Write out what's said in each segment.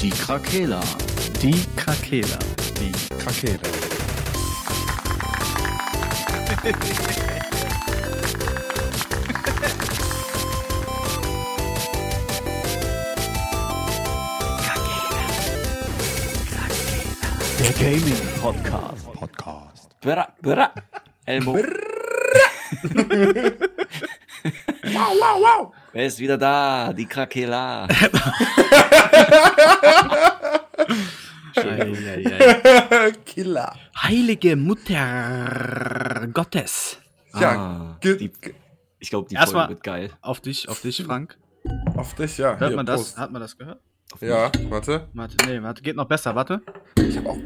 Die Krakela. Die Krakela. Die Krakela. Der Gaming Podcast. Podcast. Bra, bra. Elmo. Wow, wow, wow. Wer ist wieder da? Die Krakela. Killer. Heilige Mutter Gottes. Ja, Ah, die, ich glaube, die Erstmal- Folge wird geil. Auf dich, auf dich, Frank. auf dich, ja. Hört Hier, man das? Hat man das gehört? Auf Ja, warte. Warte, nee, warte, geht noch besser, warte. Ich hab auch.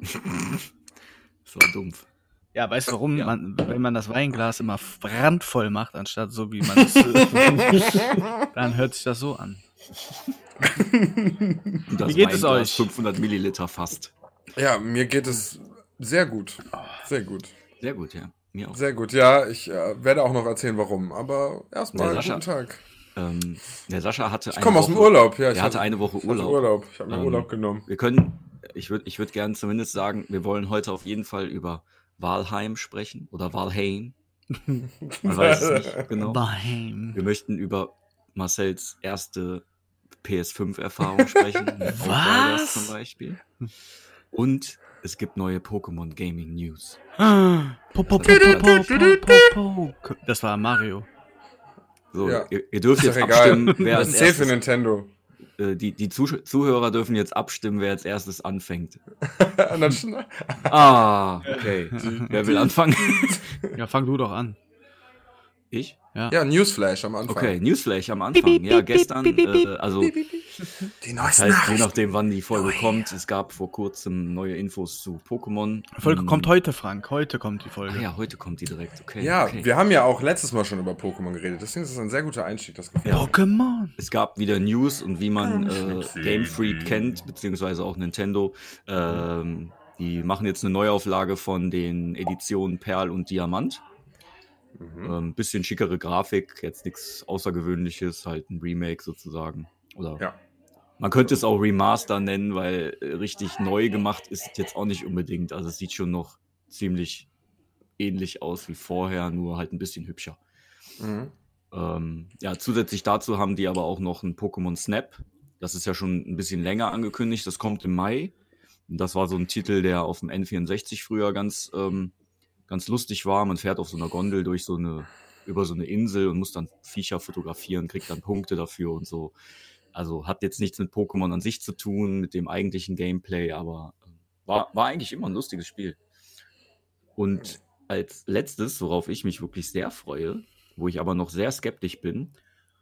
Das war dumpf. Ja, weißt du warum? Ja. Man, wenn man das Weinglas immer brandvoll macht, anstatt so wie man es. dann hört sich das so an. Und das Wie geht es euch? 500 Milliliter fast. Ja, mir geht es sehr gut. Sehr gut. Sehr gut, ja. Mir auch. Sehr gut. Ja, ich äh, werde auch noch erzählen, warum. Aber erstmal guten Tag. Ähm, der Sascha hatte Ich komme aus dem Urlaub. Ja, ich Er hatte hatte eine Woche Urlaub. Urlaub. Ich habe mir Ähm, Urlaub genommen. Wir können, ich würde ich würd gerne zumindest sagen, wir wollen heute auf jeden Fall über Walheim sprechen oder Walheim. Man weiß es nicht genau. Beim. Wir möchten über Marcells erste PS5-Erfahrung sprechen. Was? Zum Beispiel. Und es gibt neue Pokémon Gaming News. Das war Mario. So, Ja. ihr, ihr dürft Ist jetzt abstimmen, wer Das als ist safe für Nintendo. Äh, die, die Zuh Zuhörer dürfen jetzt abstimmen, wer als erstes anfängt. Ah, okay. wer will anfangen? Ja, fang du doch an. Ich? ja, Newsflash am Anfang. Okay, Newsflash am Anfang. Ja, gestern, äh, also Die das neuesten heißt, je nachdem, wann die Folge kommt, es gab vor kurzem neue Infos zu Pokémon. Die Folge Hm, kommt heute, Frank. Heute kommt die Folge. Ah ja, heute kommt die direkt, okay. Ja, okay. wir haben ja auch letztes Mal schon über Pokémon geredet. Deswegen ist es ein sehr guter Einstieg, das Gefühl. Ja. Pokémon. Es gab wieder News und wie man äh, Game Freak kennt, beziehungsweise auch Nintendo, ähm, die machen jetzt eine Neuauflage von den Editionen Perl und Diamant. Mhm. Ähm, bisschen schickere Grafik, jetzt nichts Außergewöhnliches, halt ein Remake sozusagen. Oder Ja. man könnte es auch Remaster nennen, weil äh, richtig neu gemacht ist jetzt auch nicht unbedingt. Also es sieht schon noch ziemlich ähnlich aus wie vorher, nur halt ein bisschen hübscher. Mhm. Ähm, ja, zusätzlich dazu haben die aber auch noch ein Pokémon Snap. Das ist ja schon ein bisschen länger angekündigt. Das kommt im Mai. Das war so ein Titel, der auf dem N64 früher ganz, ähm, ganz lustig war. Man fährt auf so einer Gondel durch so eine, über so eine Insel und muss dann Viecher fotografieren, kriegt dann Punkte dafür und so. Also hat jetzt nichts mit Pokémon an sich zu tun, mit dem eigentlichen Gameplay, aber ähm, war, war eigentlich immer ein lustiges Spiel. Und als letztes, worauf ich mich wirklich sehr freue, wo ich aber noch sehr skeptisch bin,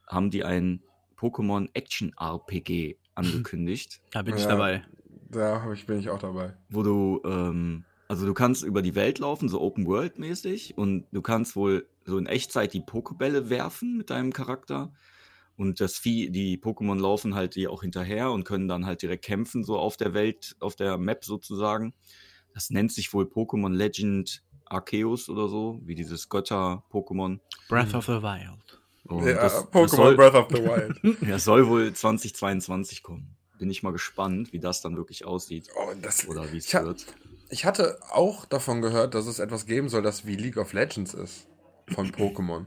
haben die ein Pokémon Action RPG angekündigt, Da bin ich Ja. dabei. Da ich, bin ich auch dabei. wo du, ähm, also du kannst über die Welt laufen, so Open World mäßig, und du kannst wohl so in Echtzeit die Pokebälle werfen mit deinem Charakter. Und das Vieh, die Pokémon laufen halt dir auch hinterher und können dann halt direkt kämpfen, so auf der Welt, auf der Map sozusagen. Das nennt sich wohl Pokémon Legend Arceus oder so, wie dieses Götter-Pokémon. Breath of the Wild. Und Ja, das, das, Pokémon soll, Breath of the Wild. das soll wohl 2022 kommen. Bin ich mal gespannt, wie das dann wirklich aussieht Oh, das, oder wie es wird. Ich hatte auch davon gehört, dass es etwas geben soll, das wie League of Legends ist. Von Pokémon.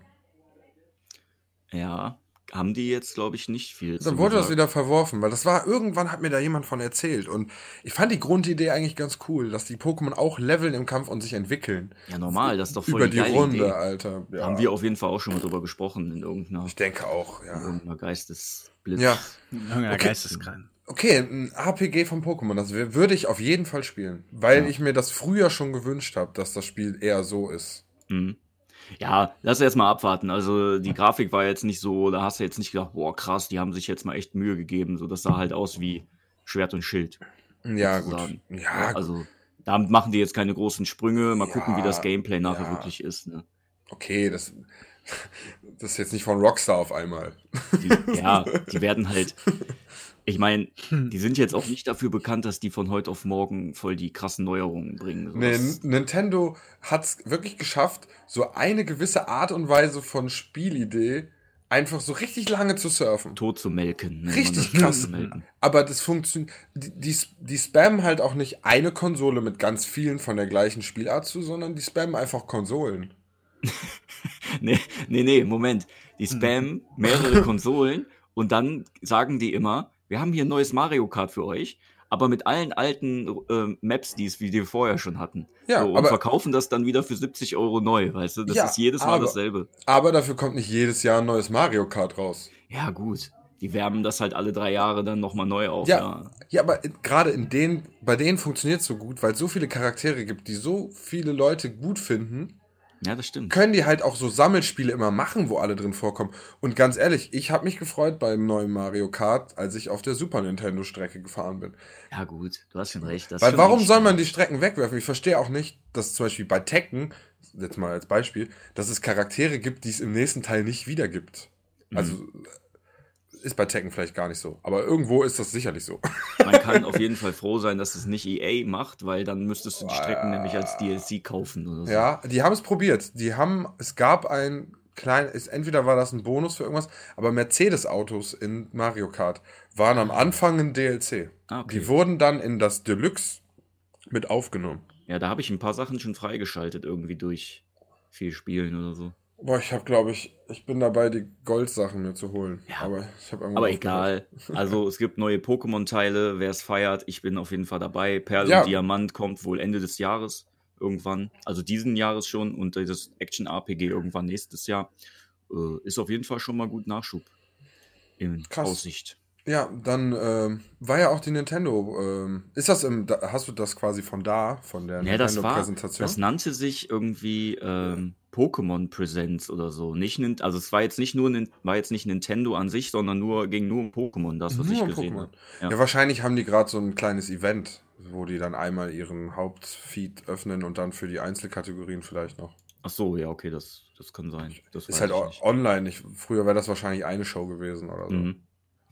Ja, haben die jetzt, glaube ich, nicht viel. Dann wurde das gesagt. wieder verworfen, weil das war, irgendwann hat mir da jemand von erzählt. Und ich fand die Grundidee eigentlich ganz cool, dass die Pokémon auch leveln im Kampf und sich entwickeln. Ja, normal, das ist doch voll Über die, die Runde, Idee. Alter. Ja. Haben wir auf jeden Fall auch schon mal drüber gesprochen in irgendeiner, ich denke auch, in ja. irgendeiner Geistesblitz. Ja. Irgendeiner Okay. Geisteskrank. Okay, ein RPG von Pokémon, das würde ich auf jeden Fall spielen. Weil Ja. ich mir das früher schon gewünscht habe, dass das Spiel eher so ist. Mhm. Ja, lass erst mal abwarten. Also die Grafik war jetzt nicht so, da hast du jetzt nicht gedacht, boah, krass, die haben sich jetzt mal echt Mühe gegeben. So, das sah halt aus wie Schwert und Schild. Ja, gut. sozusagen. Ja, gut. Also damit machen die jetzt keine großen Sprünge. Mal Ja, gucken, wie das Gameplay nachher ja. wirklich ist. Ne? okay, das, das ist jetzt nicht von Rockstar auf einmal. Die, ja, die werden halt. Ich meine, Hm. die sind jetzt auch nicht dafür bekannt, dass die von heute auf morgen voll die krassen Neuerungen bringen. Nee, Nintendo hat es wirklich geschafft, so eine gewisse Art und Weise von Spielidee einfach so richtig lange zu surfen. Tot zu melken. man Richtig krass. Aber das funktioniert. Die, die, die spammen halt auch nicht eine Konsole mit ganz vielen von der gleichen Spielart zu, sondern die spammen einfach Konsolen. Nee, nee, nee, Moment. Die spammen mehrere Konsolen und dann sagen die immer, wir haben hier ein neues Mario Kart für euch, aber mit allen alten ähm, Maps, die es wie die wir vorher schon hatten. Ja, so, und aber- verkaufen das dann wieder für 70 Euro neu, weißt du? Das Ja, ist jedes Mal aber- dasselbe. Aber dafür kommt nicht jedes Jahr ein neues Mario Kart raus. Ja, gut. Die wärmen das halt alle drei Jahre dann nochmal neu auf. Ja, Ja. ja aber gerade in denen, bei denen funktioniert es so gut, weil es so viele Charaktere gibt, die so viele Leute gut finden, ja, das stimmt. können die halt auch so Sammelspiele immer machen, wo alle drin vorkommen. Und ganz ehrlich, ich habe mich gefreut beim neuen Mario Kart, als ich auf der Super Nintendo Strecke gefahren bin. Ja, gut. Du hast schon recht. Weil schon warum soll man die Strecken wegwerfen? Ich verstehe auch nicht, dass zum Beispiel bei Tekken, jetzt mal als Beispiel, dass es Charaktere gibt, die es im nächsten Teil nicht wieder gibt. Also Mhm. Ist bei Tekken vielleicht gar nicht so. Aber irgendwo ist das sicherlich so. Man kann auf jeden Fall froh sein, dass es nicht EA macht, weil dann müsstest du die Strecken nämlich als DLC kaufen oder so. Ja, die haben es probiert. Die haben, es gab ein klein, ist, entweder war das ein Bonus für irgendwas, aber Mercedes-Autos in Mario Kart waren am Anfang ein DLC. Ah, okay. Die wurden dann in das Deluxe mit aufgenommen. Ja, da habe ich ein paar Sachen schon freigeschaltet, irgendwie durch viel Spielen oder so. Boah, ich habe, glaube ich, ich bin dabei, die Goldsachen mir zu holen. Ja. Aber ich habe Aber egal. Also es gibt neue Pokémon-Teile, wer es feiert, ich bin auf jeden Fall dabei. Perl Ja. und Diamant kommt wohl Ende des Jahres irgendwann. Also diesen Jahres schon und das Action-RPG irgendwann nächstes Jahr. Äh, ist auf jeden Fall schon mal gut Nachschub in Krass. Aussicht. Ja, dann ähm, war ja auch die Nintendo. Ähm, ist das im, da, hast du das quasi von da, von der Ja, das war, Nintendo-Präsentation? das nannte sich irgendwie ähm, Pokémon Presents oder so. Nicht, Nin- also es war jetzt nicht nur, Nin- war jetzt nicht Nintendo an sich, sondern nur, ging nur um Pokémon, das, was Nur ich um gesehen Pokémon. habe. Ja. Ja. wahrscheinlich haben die gerade so ein kleines Event, wo die dann einmal ihren Hauptfeed öffnen und dann für die Einzelkategorien vielleicht noch. Ach so, ja, okay, das, das kann sein. Das Ist weiß halt ich o- nicht. online. Ich, früher wäre das wahrscheinlich eine Show gewesen oder so. Mhm.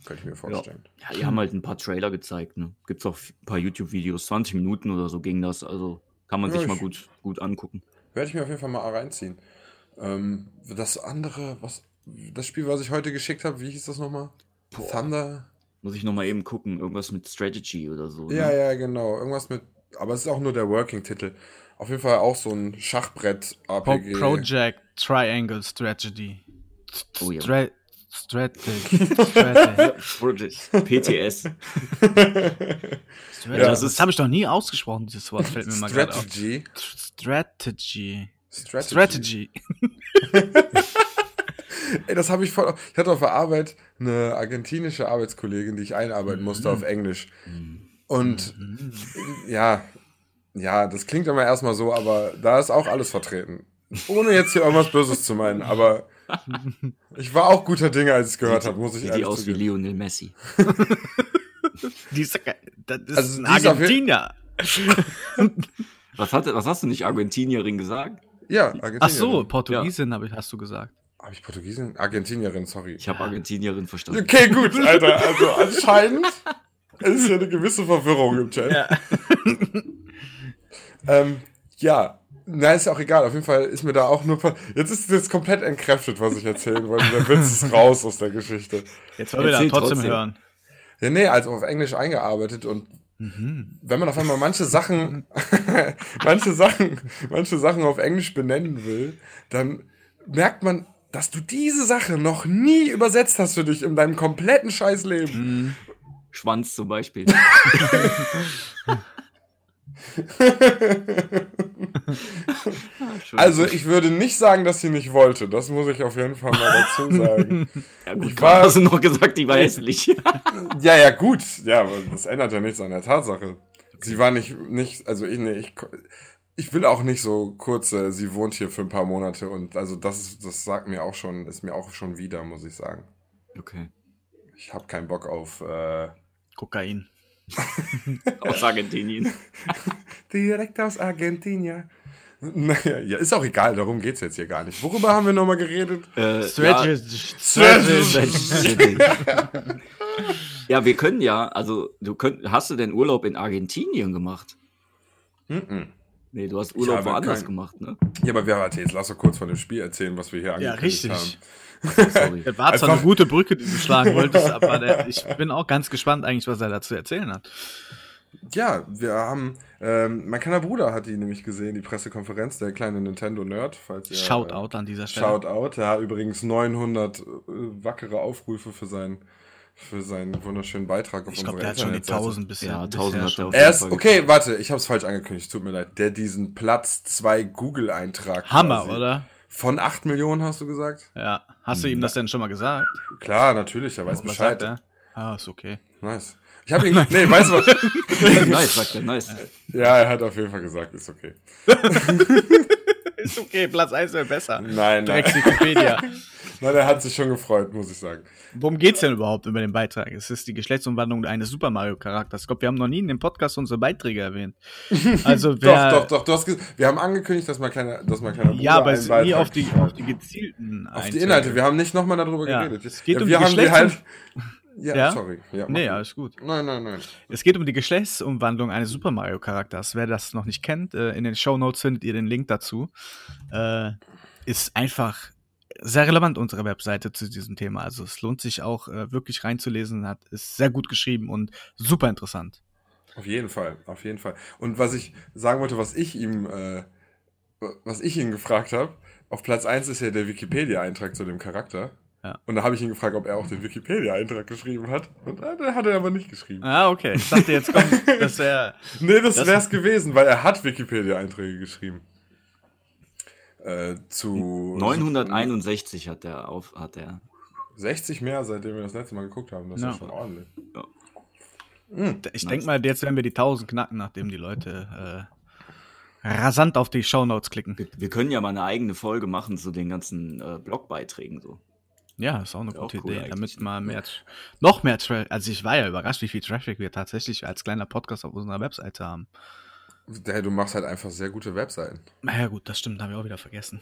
Könnte ich mir vorstellen. Ja, die haben halt ein paar Trailer gezeigt, ne? Gibt's auch ein paar YouTube-Videos, 20 Minuten oder so ging das, also kann man Ja, sich mal ich- gut, gut angucken. Werde ich mir auf jeden Fall mal reinziehen. Ähm, das andere, was das Spiel, was ich heute geschickt habe, wie hieß das nochmal? Boah. Thunder? Muss ich nochmal eben gucken, irgendwas mit Strategy oder so. Ja, ne? ja, genau. Irgendwas mit. Aber es ist auch nur der Working-Titel. Auf jeden Fall auch so ein Schachbrett-RPG. Project Triangle Strategy. Oh ja. Stra Strategy. Strategy. PTS. Strategy. das das ist- habe ich noch nie ausgesprochen, dieses Wort fällt mir mal gerade auf. Strategy. Strategy. Strategy. Ey, das habe ich voll. Ich hatte auf der Arbeit eine argentinische Arbeitskollegin, die ich einarbeiten musste Mhm. auf Englisch. Und ja, ja, das klingt immer erstmal so, aber da ist auch alles vertreten. Ohne jetzt hier irgendwas Böses zu meinen, aber ich war auch guter Dinge, als ich es gehört habe, muss ich Sieht die ehrlich aus wie zugeben. Lionel Messi. Die ist, das ist Also ein Argentinier. Was, hat, was hast du nicht Argentinierin gesagt? Ja, Argentinierin. Ach so, Portugiesin ich, hast du gesagt. Habe ich Portugiesin? Argentinierin, sorry. Ich habe Argentinierin verstanden. Okay, gut, Alter. Also anscheinend ist hier eine gewisse Verwirrung im Chat. Ja. Ähm, ja, na, ist ja auch egal. Auf jeden Fall ist mir da auch nur. Jetzt ist jetzt komplett entkräftet, was ich erzählen wollte. Der Witz ist raus aus der Geschichte. Jetzt wollen wir da Erzähl trotzdem, trotzdem. hören. Ja, nee, also auf Englisch eingearbeitet und Mhm. wenn man auf einmal manche Sachen, manche Sachen, manche Sachen auf Englisch benennen will, dann merkt man, dass du diese Sache noch nie übersetzt hast für dich in deinem kompletten Scheißleben. Schwanz zum Beispiel. Also ich würde nicht sagen, dass sie nicht wollte. Das muss ich auf jeden Fall mal dazu sagen. ja, gut, ich war- hast du noch gesagt, die war hässlich. Ja, ja, gut. Ja, aber das ändert ja nichts an der Tatsache. Sie war nicht, nicht, also ich, nee, ich, ich will auch nicht so kurze, sie wohnt hier für ein paar Monate und also das, ist- das sagt mir auch schon, ist mir auch schon wieder, muss ich sagen. okay. Ich habe keinen Bock auf äh, Kokain. Aus Argentinien. direkt aus Argentinien. Naja, ja, ist auch egal, darum geht's jetzt hier gar nicht. Worüber haben wir nochmal geredet? Äh. Strategy. Ja, ja, wir können ja, also du könnt, hast du denn Urlaub in Argentinien gemacht? Mhm. Nee, du hast Urlaub woanders kein- gemacht, ne? Ja, aber wer warte, jetzt lass doch kurz von dem Spiel erzählen, was wir hier Ja, angekündigt richtig. haben. Sorry. Das war zwar eine gute Brücke, die du schlagen wolltest, aber der, ich bin auch ganz gespannt eigentlich, was er dazu erzählen hat. Ja, wir haben, ähm, mein kleiner Bruder hat die nämlich gesehen, die Pressekonferenz, der kleine Nintendo-Nerd, falls ihr... Shoutout an dieser Äh, Stelle. Shoutout, ja, übrigens 900 äh, wackere Aufrufe für seinen, für seinen wunderschönen Beitrag auf Ich glaube, unserer der hat schon die Internetseite. 1000 bisher. Ja, bisher 1000 hat er auf Er Fall okay, warte, ich habe es falsch angekündigt, tut mir leid. Der diesen Platz 2 Google-Eintrag. Hammer, quasi- oder? Von 8 Millionen hast du gesagt? Ja. Hast du ihm das denn schon mal gesagt? Klar, natürlich, er weiß Was Bescheid. sagt er? Ah, ist okay. Nice. Ich habe ihn, nee, weißt du was? nice, sagt er, nice. ja, er hat auf jeden Fall gesagt, ist okay. Ist okay, Platz 1 wäre besser. Nein, nein. Drecks Wikipedia. Nein, er hat sich schon gefreut, muss ich sagen. Worum geht's denn überhaupt über den Beitrag? Es ist die Geschlechtsumwandlung eines Super Mario Charakters. Ich glaube, wir haben noch nie in dem Podcast unsere Beiträge erwähnt. Also wer, Doch, doch, doch. Wir haben angekündigt, dass mein kleiner, dass mein kleiner Bruder Ja, aber es ist nie Beitrag- auf die, auf die gezielten auf die Inhalte. Wir haben nicht nochmal darüber Ja, geredet. es geht ja, um wir die haben die Geschlechts- halt. Ja, Ja? sorry. Ja, Nee, du. alles gut. Nein, nein, nein. Es geht um die Geschlechtsumwandlung eines Super Mario Charakters. Wer das noch nicht kennt, äh, in den Show Notes findet ihr den Link dazu. Äh, ist einfach sehr relevant unsere Webseite zu diesem Thema. Also es lohnt sich auch äh, wirklich reinzulesen. Hat ist sehr gut geschrieben und super interessant. Auf jeden Fall, auf jeden Fall. Und was ich sagen wollte, was ich ihm, äh, was ich ihn gefragt habe, auf Platz 1 ist ja der Wikipedia-Eintrag zu dem Charakter. Ja. Und da habe ich ihn gefragt, ob er auch den Wikipedia-Eintrag geschrieben hat. Und äh, den hat er aber nicht geschrieben. Ah, okay. Ich dachte jetzt kommt, das wäre Nee, das, Das- wäre es gewesen, weil er hat Wikipedia-Einträge geschrieben. Äh, zu 961 hat er auf, hat er. 60 mehr, seitdem wir das letzte Mal geguckt haben. Das Ja. ist schon ordentlich. Ich Nice. denke mal, jetzt werden wir die 1000 knacken, nachdem die Leute äh, rasant auf die Shownotes klicken. Wir, wir können ja mal eine eigene Folge machen zu den ganzen äh, Blogbeiträgen so. Ja, ist auch eine Ist auch gute cool Idee, eigentlich, damit mal mehr, noch mehr Traffic, also ich war ja überrascht, wie viel Traffic wir tatsächlich als kleiner Podcast auf unserer Webseite haben. Hey, du machst halt einfach sehr gute Webseiten. Na ja gut, das stimmt, haben wir auch wieder vergessen.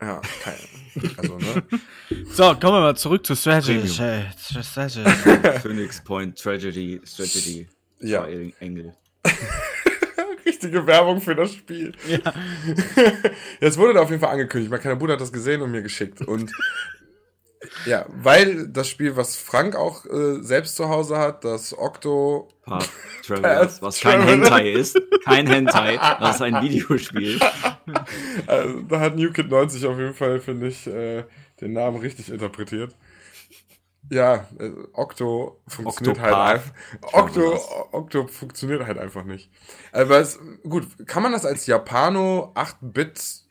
Ja, kein, also, ne? So, kommen wir mal zurück zu Strategy. Strategy. Phoenix Point Tragedy Strategy Ja. Triangle. Richtige Werbung für das Spiel. ja. Jetzt wurde da auf jeden Fall angekündigt. Mein kleiner Bruder hat das gesehen und mir geschickt. Und ja, weil das Spiel, was Frank auch äh, selbst zu Hause hat, das Octo. Path Travelers, was kein. Hentai ist. Kein Hentai, das ist ein Videospiel. Äh, da hat NewKid 90 auf jeden Fall, finde ich, äh, den Namen richtig interpretiert. Ja, äh, Octo funktioniert Octopath halt einfach. Octo. Octo funktioniert halt einfach nicht. Aber es, gut, kann man das als Japano 8-Bit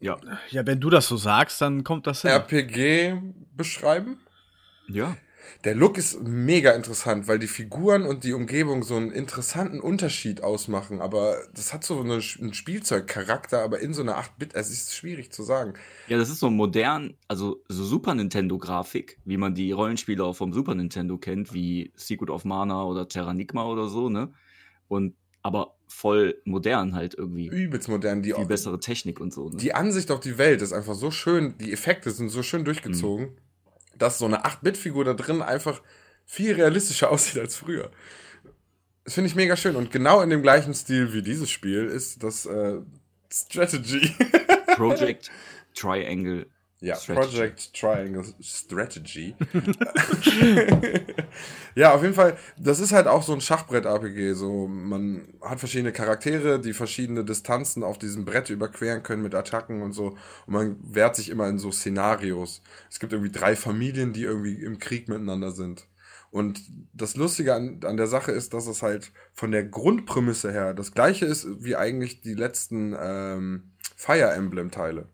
Ja. ja, wenn du das so sagst, dann kommt das hin. RPG beschreiben? Ja. Der Look ist mega interessant, weil die Figuren und die Umgebung so einen interessanten Unterschied ausmachen. Aber das hat so eine, einen Spielzeugcharakter, aber in so einer 8-Bit, es ist schwierig zu sagen. Ja, das ist so modern, also so Super Nintendo-Grafik, wie man die Rollenspiele auch vom Super Nintendo kennt, wie Secret of Mana oder Terranigma oder so, ne? Und aber voll modern halt irgendwie. Übelst modern. Die, Viel bessere Technik und so. Ne? die Ansicht auf die Welt ist einfach so schön, die Effekte sind so schön durchgezogen, dass so eine 8-Bit-Figur da drin einfach viel realistischer aussieht als früher. Das finde ich mega schön. Und genau in dem gleichen Stil wie dieses Spiel ist das äh, Strategy. Project Triangle. Ja, Strategy. Project Triangle Strategy. ja, auf jeden Fall, das ist halt auch so ein Schachbrett-RPG. So, man hat verschiedene Charaktere, die verschiedene Distanzen auf diesem Brett überqueren können mit Attacken und so. Und man wehrt sich immer in so Szenarios. Es gibt irgendwie drei Familien, die irgendwie im Krieg miteinander sind. Und das Lustige an, an der Sache ist, dass es halt von der Grundprämisse her das gleiche ist wie eigentlich die letzten ähm, Fire Emblem-Teile.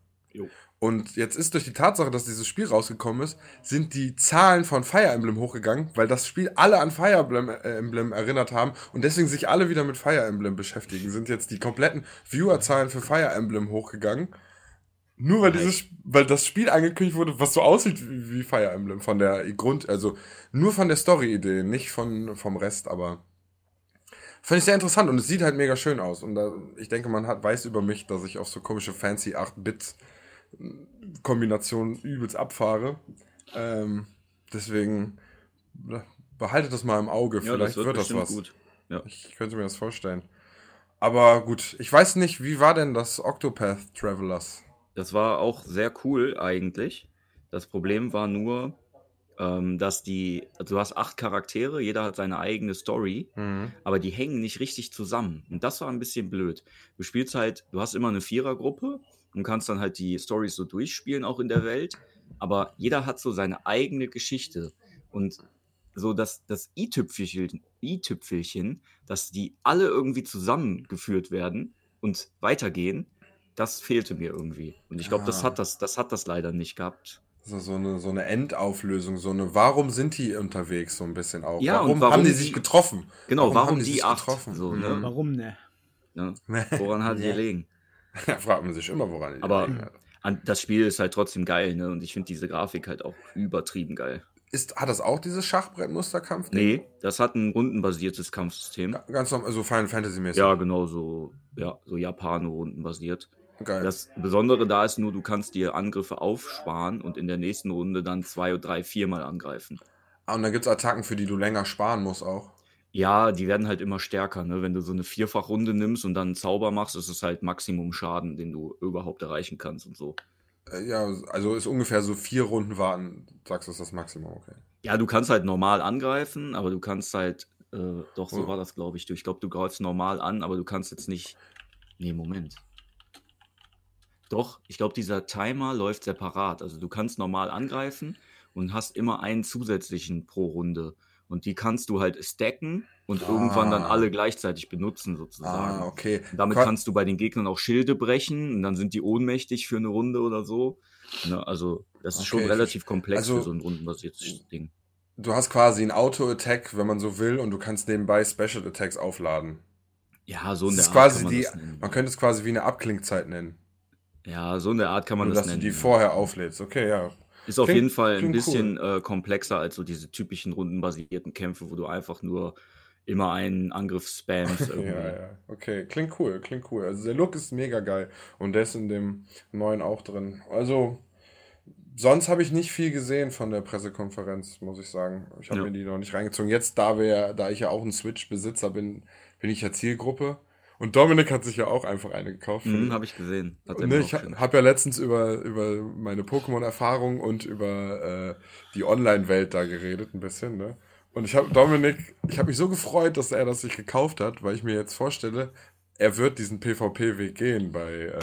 Und jetzt ist durch die Tatsache, dass dieses Spiel rausgekommen ist, sind die Zahlen von Fire Emblem hochgegangen, weil das Spiel alle an Fire Emblem, äh, Emblem erinnert haben und deswegen sich alle wieder mit Fire Emblem beschäftigen. Sind jetzt die kompletten Viewerzahlen für Fire Emblem hochgegangen. Nur weil dieses, weil das Spiel angekündigt wurde, was so aussieht wie, wie Fire Emblem von der Grund, also nur von der Story-Idee, nicht von, vom Rest, aber Fand ich sehr interessant und es sieht halt mega schön aus. Und da, ich denke, man hat, weiß über mich, dass ich auf so komische fancy 8-Bit-Kombinationen übelst abfahre. Ähm, deswegen behaltet das mal im Auge. Ja, Vielleicht das wird, wird das was. gut. Ja. Ich könnte mir das vorstellen. Aber gut, ich weiß nicht, wie war denn das Octopath Travelers? Das war auch sehr cool eigentlich. Das Problem war nur, ähm, dass die, also du hast acht Charaktere, jeder hat seine eigene Story, Mhm. aber die hängen nicht richtig zusammen. Und das war ein bisschen blöd. Du spielst halt, du hast immer eine Vierergruppe und kannst dann halt die Stories so durchspielen, auch in der Welt. Aber jeder hat so seine eigene Geschichte. Und so das, das i-Tüpfelchen, i-Tüpfelchen, dass die alle irgendwie zusammengeführt werden und weitergehen, das fehlte mir irgendwie. Und ich glaube, das Ah. hat das, das hat das leider nicht gehabt. So, so, eine, so eine Endauflösung, so eine, warum sind die unterwegs so ein bisschen auch? Ja, warum, warum haben die die- sich getroffen? Genau, warum, haben die, sich acht? getroffen? So, Mhm. ne? Warum ne? Ne? Woran hat die Ja. gelegen? Da fragt man sich immer, woran die Aber-. An, das Spiel ist halt trotzdem geil, ne? Und ich finde diese Grafik halt auch übertrieben geil. Ist, hat das auch dieses Schachbrettmusterkampf? Nee, das hat ein rundenbasiertes Kampfsystem. Ga- Ganz normal, also Final Fantasy mäßig. Ja, genau, so, ja, so Japano-rundenbasiert. Geil. Das Besondere da ist nur, du kannst dir Angriffe aufsparen und in der nächsten Runde dann zwei, drei, viermal angreifen. ah, und dann gibt es Attacken, für die du länger sparen musst auch. Ja, die werden halt immer stärker, ne? Wenn du so eine Vierfachrunde nimmst und dann einen Zauber machst, ist es halt Maximum Schaden, den du überhaupt erreichen kannst und so. Äh, Ja, also ist ungefähr so vier Runden warten, sagst du, ist das Maximum, okay. Ja, du kannst halt normal angreifen, aber du kannst halt, äh, doch, so Oh. war das, glaube ich. Du- Ich glaube, du greifst normal an, aber du kannst jetzt nicht. Nee, Moment. Doch, ich glaube, dieser Timer läuft separat. Also du kannst normal angreifen und hast immer einen zusätzlichen pro Runde. Und die kannst du halt stacken und irgendwann dann Ah. alle gleichzeitig benutzen, sozusagen. Ah, okay. Und damit Qua- kannst du bei den Gegnern auch Schilde brechen und dann sind die ohnmächtig für eine Runde oder so. Ne, also, das ist schon Okay, relativ komplex also- für so ein rundenbasiertes Ding. Du hast quasi einen Auto-Attack, wenn man so will, und du kannst nebenbei Special Attacks aufladen. Ja, so in Das der Art quasi kann man die, das nennen. man könnte es quasi wie eine Abklingzeit nennen. Ja, so in der Art kann man Nur, das dass nennen. du die vorher auflädst. Okay, ja. Ist auf Klingt- jeden Fall ein bisschen äh, komplexer als so diese typischen rundenbasierten Kämpfe, wo du einfach nur immer einen Angriff spammst. Ja, ja. Okay, klingt cool, klingt cool. Also der Look ist mega geil. Und der ist in dem neuen auch drin. Also, sonst habe ich nicht viel gesehen von der Pressekonferenz, muss ich sagen. Ich habe Ja. mir die noch nicht reingezogen. Jetzt, da wir, da ich ja auch ein Switch-Besitzer bin, bin ich ja Zielgruppe. Und Dominik hat sich ja auch einfach eine gekauft. Mhm, habe ich gesehen. Hat ne, ich habe ja letztens über, über meine Pokémon-Erfahrung und über äh, die Online-Welt da geredet, ein bisschen, ne? Und ich habe Dominik, ich habe mich so gefreut, dass er das sich gekauft hat, weil ich mir jetzt vorstelle, er wird diesen PvP-Weg gehen bei, äh,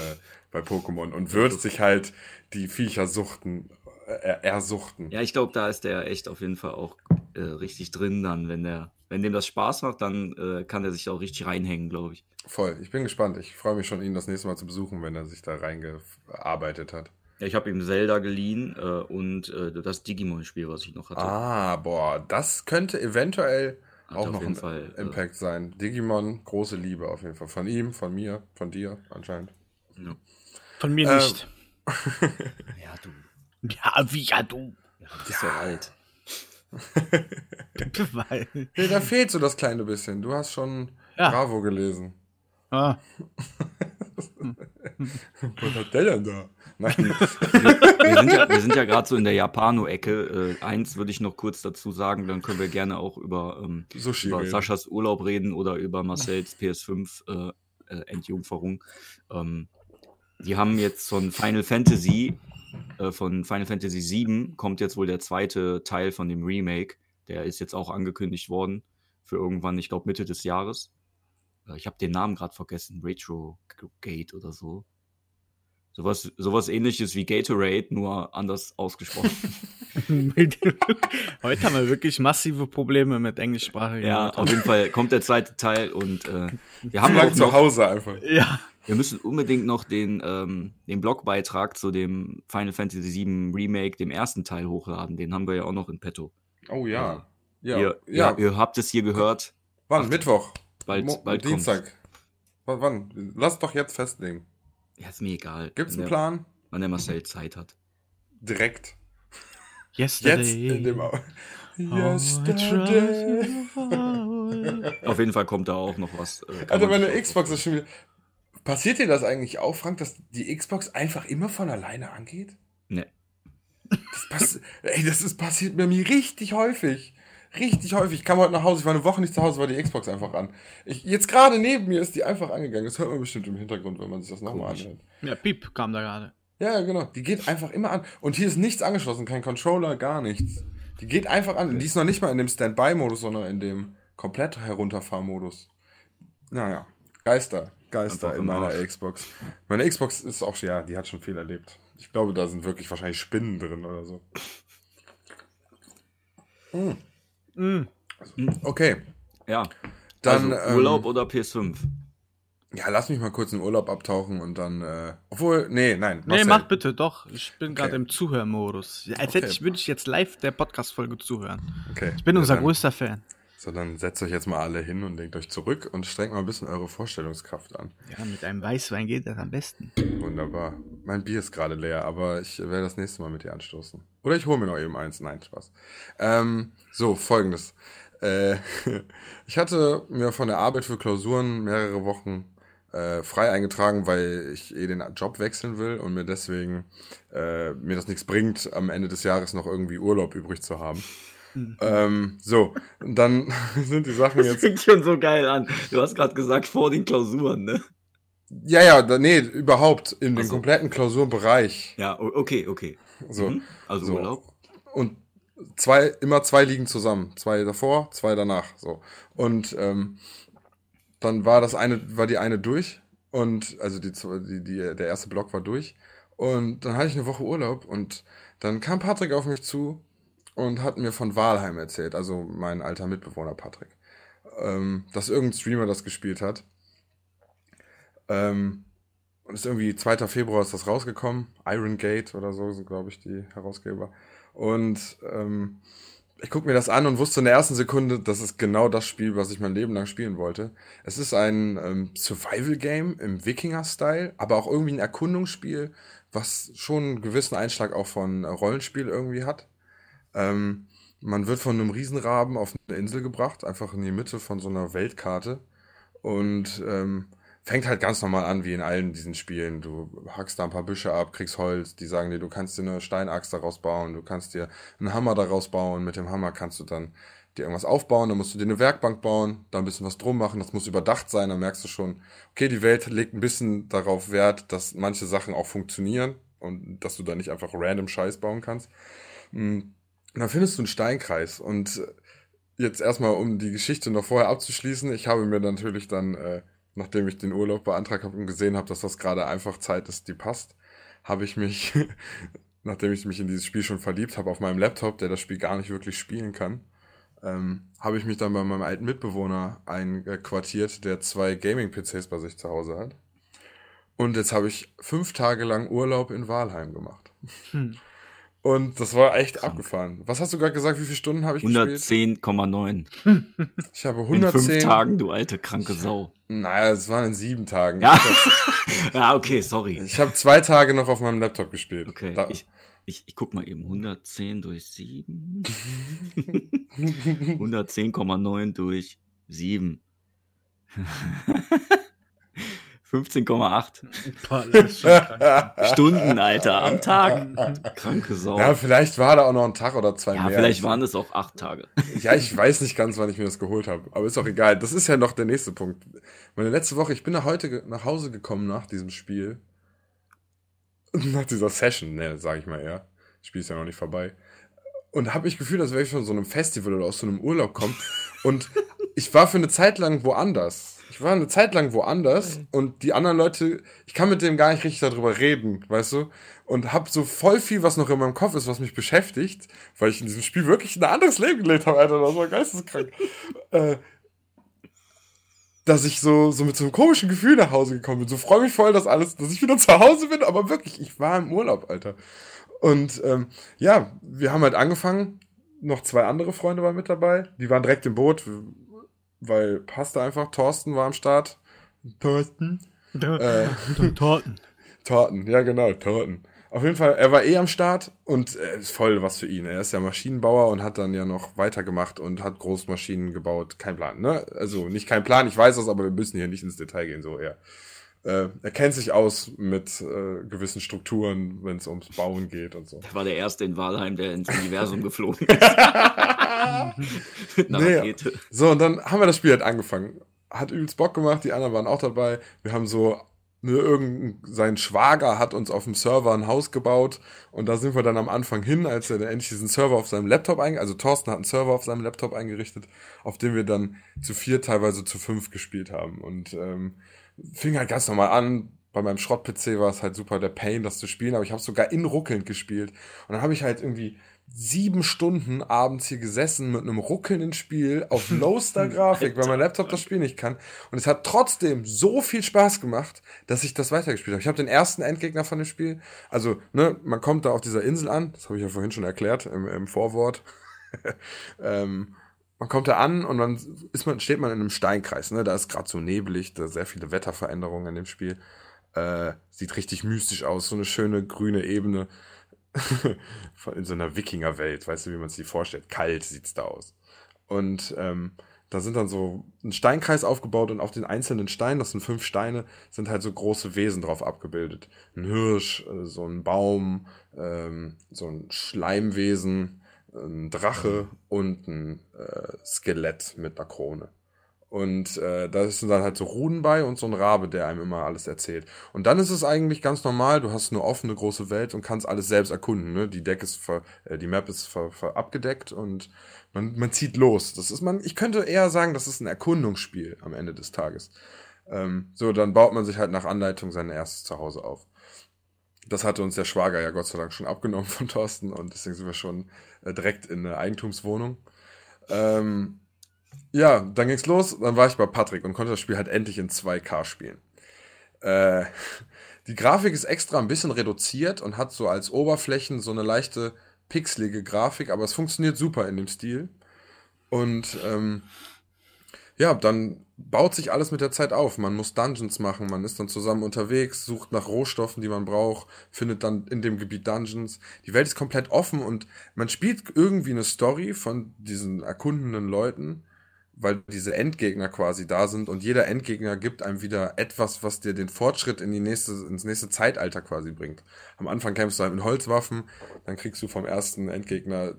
bei Pokémon und wird sich halt die Viecher suchten, äh, ersuchten. Ja, ich glaube, da ist der echt auf jeden Fall auch äh, richtig drin dann, wenn der, wenn dem das Spaß macht, dann äh, kann er sich auch richtig reinhängen, glaube ich. Voll, ich bin gespannt. Ich freue mich schon, ihn das nächste Mal zu besuchen, wenn er sich da reingearbeitet hat. Ja, ich habe ihm Zelda geliehen äh, und äh, das Digimon-Spiel, was ich noch hatte. Ah, boah, das könnte eventuell Hat auch noch ein Fall, äh, Impact sein. Digimon, große Liebe auf jeden Fall. Von ihm, von mir, von dir anscheinend. Ja, Von mir Ähm, nicht. ja du. Ja, wie ja du. Ja, du bist ja alt. Weil, Nee, da fehlt so das kleine bisschen. Du hast schon Ja. Bravo gelesen. Ah, Was hat der denn da? Nein. wir sind ja, wir sind ja gerade so in der Japano-Ecke. Äh, eins würde ich noch kurz dazu sagen, dann können wir gerne auch über, ähm, Sushi über. Saschas Urlaub reden oder über Marcells PS5 äh, äh, Entjungferung. Ähm, die haben jetzt von Final Fantasy, äh, von Final Fantasy VII kommt jetzt wohl der zweite Teil von dem Remake. Der ist jetzt auch angekündigt worden für irgendwann, ich glaube Mitte des Jahres. Äh, ich habe den Namen gerade vergessen, Retro Gate oder so. Sowas, sowas ähnliches wie Gatorade, nur anders ausgesprochen. Heute haben wir wirklich massive Probleme mit englischsprachigen ja, Wörtern. auf jeden Fall kommt der zweite Teil und äh, wir haben lang auch zu Hause einfach. Ja. wir müssen unbedingt noch den, ähm, den Blogbeitrag zu dem Final Fantasy VII Remake, dem ersten Teil hochladen. Den haben wir ja auch noch in petto. Oh ja. Ja, ihr, ja. Ihr, ihr habt es hier gehört. Wann? Mittwoch? Bald, Mo bald Dienstag? kommt's. Wann? Lass doch jetzt festlegen. Ja, ist mir egal. Gibt's einen Plan? Wann der Marcel Zeit hat. Direkt. Yesterday. Jetzt in dem. Au- Oh, Yesterday. Auf jeden Fall kommt da auch noch was. äh, man meine Xbox ist schon wieder. Passiert dir das eigentlich auch, Frank, dass die Xbox einfach immer von alleine angeht? Nee. Das, pass Ey, das ist passiert bei mir richtig häufig. Richtig häufig. Ich kam heute nach Hause, ich war eine Woche nicht zu Hause, war die Xbox einfach an. Ich, jetzt gerade neben mir ist die einfach angegangen. Das hört man bestimmt im Hintergrund, wenn man sich das nochmal anhört. Ja, Piep kam da gerade. Ja, genau. Die geht einfach immer an. Und hier ist nichts angeschlossen, kein Controller, gar nichts. Die geht einfach an. Die ist noch nicht mal in dem Standby-Modus, sondern in dem komplett herunterfahrmodus. Naja, Geister. Geister Einfach in meiner Arsch. Xbox. Meine Xbox ist auch, ja, die hat schon viel erlebt. Ich glaube, da sind wirklich wahrscheinlich Spinnen drin oder so. Mm. Okay, Ja. dann. also, Urlaub ähm, oder PS5? Ja, lass mich mal kurz in Urlaub abtauchen und dann. Äh, obwohl, nee, nein. Nee, Marcel. mach bitte, doch. Ich bin gerade Okay. im Zuhörmodus. Ja, Als Okay. hätte ich, würde ich jetzt live der Podcast-Folge zuhören. Okay. Ich bin unser dann, größter Fan. So, dann setzt euch jetzt mal alle hin und legt euch zurück und strengt mal ein bisschen eure Vorstellungskraft an. Ja, mit einem Weißwein geht das am besten. Wunderbar. Mein Bier ist gerade leer, aber ich werde das nächste Mal mit dir anstoßen. Oder ich hole mir noch eben eins. Nein, Spaß. Ähm, so, folgendes. Äh, ich hatte mir von der Arbeit für Klausuren mehrere Wochen äh, frei eingetragen, weil ich eh den Job wechseln will und mir deswegen äh, mir das nichts bringt, am Ende des Jahres noch irgendwie Urlaub übrig zu haben. Ähm, so, und dann sind die Sachen Das jetzt. fängt schon so geil an. Du hast gerade gesagt, vor den Klausuren, ne? Ja, ja, da, nee, überhaupt in dem so. kompletten Klausurenbereich. Ja, okay, okay. So. Mhm. Also So. Urlaub. Und zwei, immer zwei liegen zusammen. Zwei davor, zwei danach. So. Und ähm, dann war das eine, war die eine durch. Und also die, die, die, der erste Block war durch. Und dann hatte ich eine Woche Urlaub und dann kam Patrick auf mich zu und hat mir von Walheim erzählt, also mein alter Mitbewohner Patrick. Ähm, dass irgendein Streamer das gespielt hat. Ähm, und ist irgendwie 2. Februar ist das rausgekommen. Iron Gate oder so sind, glaube ich, die Herausgeber. Und ähm, ich gucke mir das an und wusste in der ersten Sekunde, das ist genau das Spiel, was ich mein Leben lang spielen wollte. Es ist ein ähm, Survival-Game im Wikinger-Style, aber auch irgendwie ein Erkundungsspiel, was schon einen gewissen Einschlag auch von äh, Rollenspiel irgendwie hat. Ähm, man wird von einem Riesenraben auf eine Insel gebracht, einfach in die Mitte von so einer Weltkarte. Und ähm, fängt halt ganz normal an, wie in allen diesen Spielen. Du hackst da ein paar Büsche ab, kriegst Holz, die sagen dir, du kannst dir eine Steinaxt daraus bauen, du kannst dir einen Hammer daraus bauen, mit dem Hammer kannst du dann dir irgendwas aufbauen, dann musst du dir eine Werkbank bauen, da ein bisschen was drum machen, das muss überdacht sein, dann merkst du schon, okay, die Welt legt ein bisschen darauf Wert, dass manche Sachen auch funktionieren und dass du da nicht einfach random Scheiß bauen kannst. Mm, Und dann findest du einen Steinkreis und äh, jetzt erstmal, um die Geschichte noch vorher abzuschließen, ich habe mir natürlich dann, äh, nachdem ich den Urlaub beantragt habe und gesehen habe, dass das gerade einfach Zeit ist, die passt, habe ich mich, nachdem ich mich in dieses Spiel schon verliebt habe, auf meinem Laptop, der das Spiel gar nicht wirklich spielen kann, ähm, habe ich mich dann bei meinem alten Mitbewohner einquartiert, der zwei Gaming-PCs bei sich zu Hause hat. Und jetzt habe ich fünf Tage lang Urlaub in Walheim gemacht. Hm. Und das war echt abgefahren. Was hast du gerade gesagt? Wie viele Stunden habe ich gespielt? 110,9. Ich habe In 110. fünf Tagen, du alte kranke Sau. Naja, es waren in sieben Tagen. Ja. Habe Ja, okay, sorry. ich hab zwei Tage noch auf meinem Laptop gespielt. Okay, Da, ich, ich, ich guck mal eben. 110 durch 7. 110,9 durch 7. 15,8 Boah, das ist schon krank. Stunden, Alter, am Tag. Kranke Sau. ja, vielleicht war da auch noch ein Tag oder zwei Ja, mehr. vielleicht Ich- waren es auch acht Tage. Ja, ich weiß nicht ganz, wann ich mir das geholt habe. Aber ist auch egal. Das ist ja noch der nächste Punkt. Meine letzte Woche, ich bin nach heute nach Hause gekommen nach diesem Spiel. Nach dieser Session, ne, sage ich mal eher. Das Spiel ist ja noch nicht vorbei. Und habe mich gefühlt, als wäre ich von so einem Festival oder aus so einem Urlaub kommen. Und ich war für eine Zeit lang woanders. Ich war eine Zeit lang woanders und die anderen Leute, ich kann mit denen gar nicht richtig darüber reden, weißt du? Und hab so voll viel, was noch in meinem Kopf ist, was mich beschäftigt, weil ich in diesem Spiel wirklich ein anderes Leben gelebt habe, Alter. Das war geisteskrank. äh, dass ich so, so mit so einem komischen Gefühl nach Hause gekommen bin. So freue mich voll, dass alles, dass ich wieder zu Hause bin, aber wirklich, ich war im Urlaub, Alter. Und ähm, ja, wir haben halt angefangen. Noch zwei andere Freunde waren mit dabei. Die waren direkt im Boot, weil passte einfach. Thorsten war am Start. Thorsten? Äh, Torten. Torten, ja genau, Torten. Auf jeden Fall, er war eh am Start und er ist voll was für ihn. Er ist ja Maschinenbauer und hat dann ja noch weitergemacht und hat Großmaschinen gebaut. Kein Plan, ne? Also nicht kein Plan, ich weiß das, aber wir müssen hier nicht ins Detail gehen, so eher. Äh, er kennt sich aus mit äh, gewissen Strukturen, wenn es ums Bauen geht und so. Er war der Erste in Walheim, der ins Universum geflogen ist. nee. So, und dann haben wir das Spiel halt angefangen. Hat übelst Bock gemacht, die anderen waren auch dabei. Wir haben so ne, irgendein, sein Schwager hat uns auf dem Server ein Haus gebaut und da sind wir dann am Anfang hin, als er endlich diesen Server auf seinem Laptop eingerichtet, also Thorsten hat einen Server auf seinem Laptop eingerichtet, auf dem wir dann zu vier, teilweise zu fünf gespielt haben und ähm, fing halt ganz normal an. Bei meinem Schrott-PC war es halt super der Pain, das zu spielen, aber ich habe sogar in ruckelnd gespielt und dann habe ich halt irgendwie sieben Stunden abends hier gesessen mit einem ruckelnden Spiel auf Lowster-Grafik, weil mein Laptop das Spiel nicht kann. Und es hat trotzdem so viel Spaß gemacht, dass ich das weitergespielt habe. Ich habe den ersten Endgegner von dem Spiel. Also, ne, man kommt da auf dieser Insel an, das habe ich ja vorhin schon erklärt im, im Vorwort. ähm, man kommt da an und dann ist man, steht man in einem Steinkreis. Ne? Da ist gerade so neblig, da sehr viele Wetterveränderungen in dem Spiel. Äh, sieht richtig mystisch aus, so eine schöne grüne Ebene. in so einer Wikingerwelt, weißt du, wie man sich vorstellt. Kalt sieht's da aus. Und ähm, da sind dann so ein Steinkreis aufgebaut und auf den einzelnen Steinen, das sind fünf Steine, sind halt so große Wesen drauf abgebildet. Ein Hirsch, äh, so ein Baum, ähm, so ein Schleimwesen, ein Drache und ein äh, Skelett mit einer Krone. Und äh, da sind dann halt so Runen bei und so ein Rabe, der einem immer alles erzählt. Und dann ist es eigentlich ganz normal, du hast eine offene große Welt und kannst alles selbst erkunden. Ne? Die Deck ist ver, äh, die Map ist ver, ver abgedeckt und man, man zieht los. Das ist man, ich könnte eher sagen, das ist ein Erkundungsspiel am Ende des Tages. Ähm, so, dann baut man sich halt nach Anleitung sein erstes Zuhause auf. Das hatte uns der Schwager ja Gott sei Dank schon abgenommen von Thorsten und deswegen sind wir schon äh, direkt in eine Eigentumswohnung. Ähm, ja, dann ging's los. Dann war ich bei Patrick und konnte das Spiel halt endlich in 2K spielen. Äh, die Grafik ist extra ein bisschen reduziert und hat so als Oberflächen so eine leichte pixelige Grafik, aber es funktioniert super in dem Stil. Und ähm, ja, dann baut sich alles mit der Zeit auf. Man muss Dungeons machen, man ist dann zusammen unterwegs, sucht nach Rohstoffen, die man braucht, findet dann in dem Gebiet Dungeons. Die Welt ist komplett offen und man spielt irgendwie eine Story von diesen erkundenden Leuten weil diese Endgegner quasi da sind und jeder Endgegner gibt einem wieder etwas, was dir den Fortschritt in die nächste, ins nächste Zeitalter quasi bringt. Am Anfang kämpfst du halt mit Holzwaffen, dann kriegst du vom ersten Endgegner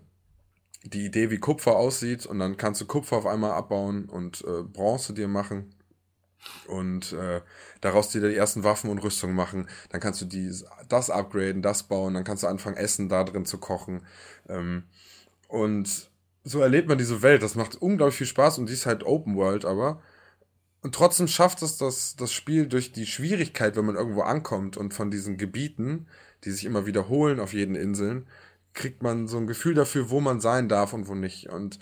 die Idee, wie Kupfer aussieht und dann kannst du Kupfer auf einmal abbauen und äh, Bronze dir machen und äh, daraus dir die ersten Waffen und Rüstungen machen. Dann kannst du die, das upgraden, das bauen, dann kannst du anfangen, Essen da drin zu kochen. Ähm, und so erlebt man diese Welt. Das macht unglaublich viel Spaß und die ist halt Open World, aber. Und trotzdem schafft es das, das Spiel durch die Schwierigkeit, wenn man irgendwo ankommt und von diesen Gebieten, die sich immer wiederholen auf jeden Inseln, kriegt man so ein Gefühl dafür, wo man sein darf und wo nicht. Und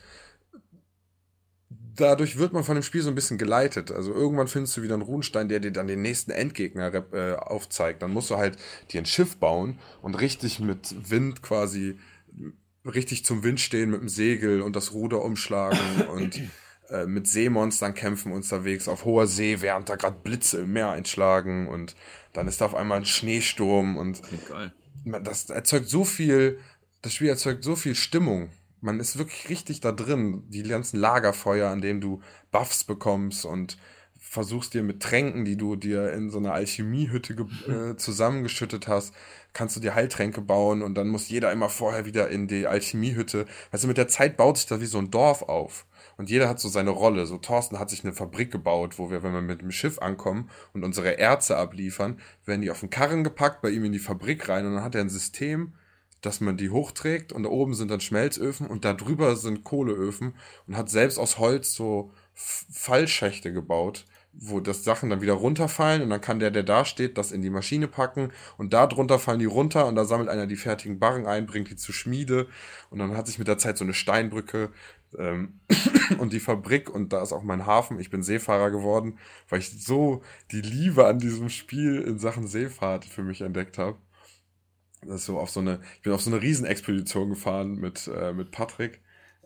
dadurch wird man von dem Spiel so ein bisschen geleitet. Also irgendwann findest du wieder einen Runenstein, der dir dann den nächsten Endgegner äh, aufzeigt. Dann musst du halt dir ein Schiff bauen und richtig mit Wind quasi richtig zum Wind stehen mit dem Segel und das Ruder umschlagen und äh, mit Seemonstern kämpfen unterwegs auf hoher See, während da gerade Blitze im Meer einschlagen und dann ist da auf einmal ein Schneesturm und Geil. das erzeugt so viel, das Spiel erzeugt so viel Stimmung. Man ist wirklich richtig da drin, die ganzen Lagerfeuer, an denen du Buffs bekommst und versuchst dir mit Tränken, die du dir in so einer Alchemiehütte äh, zusammengeschüttet hast, kannst du dir Heiltränke bauen und dann muss jeder immer vorher wieder in die Alchemiehütte. Weißt du, mit der Zeit baut sich da wie so ein Dorf auf. Und jeder hat so seine Rolle. So Thorsten hat sich eine Fabrik gebaut, wo wir, wenn wir mit dem Schiff ankommen und unsere Erze abliefern, werden die auf den Karren gepackt, bei ihm in die Fabrik rein und dann hat er ein System, dass man die hochträgt und da oben sind dann Schmelzöfen und da drüber sind Kohleöfen und hat selbst aus Holz so Fallschächte gebaut, wo das Sachen dann wieder runterfallen und dann kann der, der da steht, das in die Maschine packen und da drunter fallen die runter und da sammelt einer die fertigen Barren ein, bringt die zur Schmiede und dann hat sich mit der Zeit so eine Steinbrücke ähm, und die Fabrik und da ist auch mein Hafen. Ich bin Seefahrer geworden, weil ich so die Liebe an diesem Spiel in Sachen Seefahrt für mich entdeckt habe. Das ist so auf so eine, ich bin auf so eine Riesenexpedition gefahren mit, äh, mit Patrick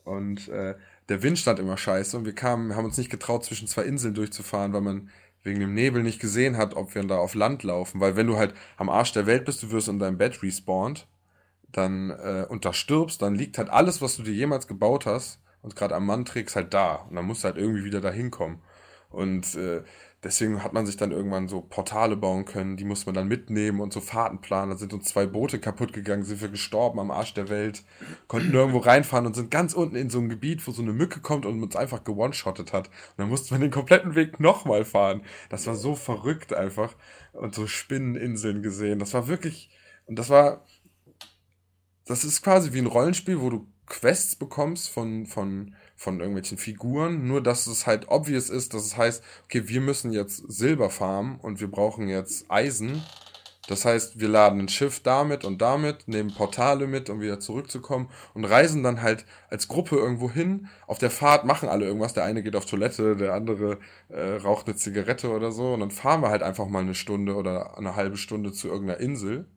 und äh, der Wind stand immer scheiße und wir kamen, haben uns nicht getraut, zwischen zwei Inseln durchzufahren, weil man wegen dem Nebel nicht gesehen hat, ob wir da auf Land laufen. Weil wenn du halt am Arsch der Welt bist, du wirst in deinem Bett respawned, dann äh, und da stirbst, dann liegt halt alles, was du dir jemals gebaut hast und gerade am Mann trägst, halt da. Und dann musst du halt irgendwie wieder da hinkommen. Und äh, deswegen hat man sich dann irgendwann so Portale bauen können, die muss man dann mitnehmen und so Fahrten planen. Da sind uns zwei Boote kaputt gegangen, sind wir gestorben am Arsch der Welt, konnten nirgendwo reinfahren und sind ganz unten in so einem Gebiet, wo so eine Mücke kommt und uns einfach gewone-shottet hat. Und dann mussten wir den kompletten Weg nochmal fahren. Das war so verrückt einfach. Und so Spinneninseln gesehen. Das war wirklich, und das war, das ist quasi wie ein Rollenspiel, wo du Quests bekommst von, von, von irgendwelchen Figuren, nur dass es halt obvious ist, dass es heißt, okay, wir müssen jetzt Silber farmen und wir brauchen jetzt Eisen. Das heißt, wir laden ein Schiff damit und damit, nehmen Portale mit, um wieder zurückzukommen und reisen dann halt als Gruppe irgendwo hin. Auf der Fahrt machen alle irgendwas. Der eine geht auf Toilette, der andere äh, raucht eine Zigarette oder so. Und dann fahren wir halt einfach mal eine Stunde oder eine halbe Stunde zu irgendeiner Insel,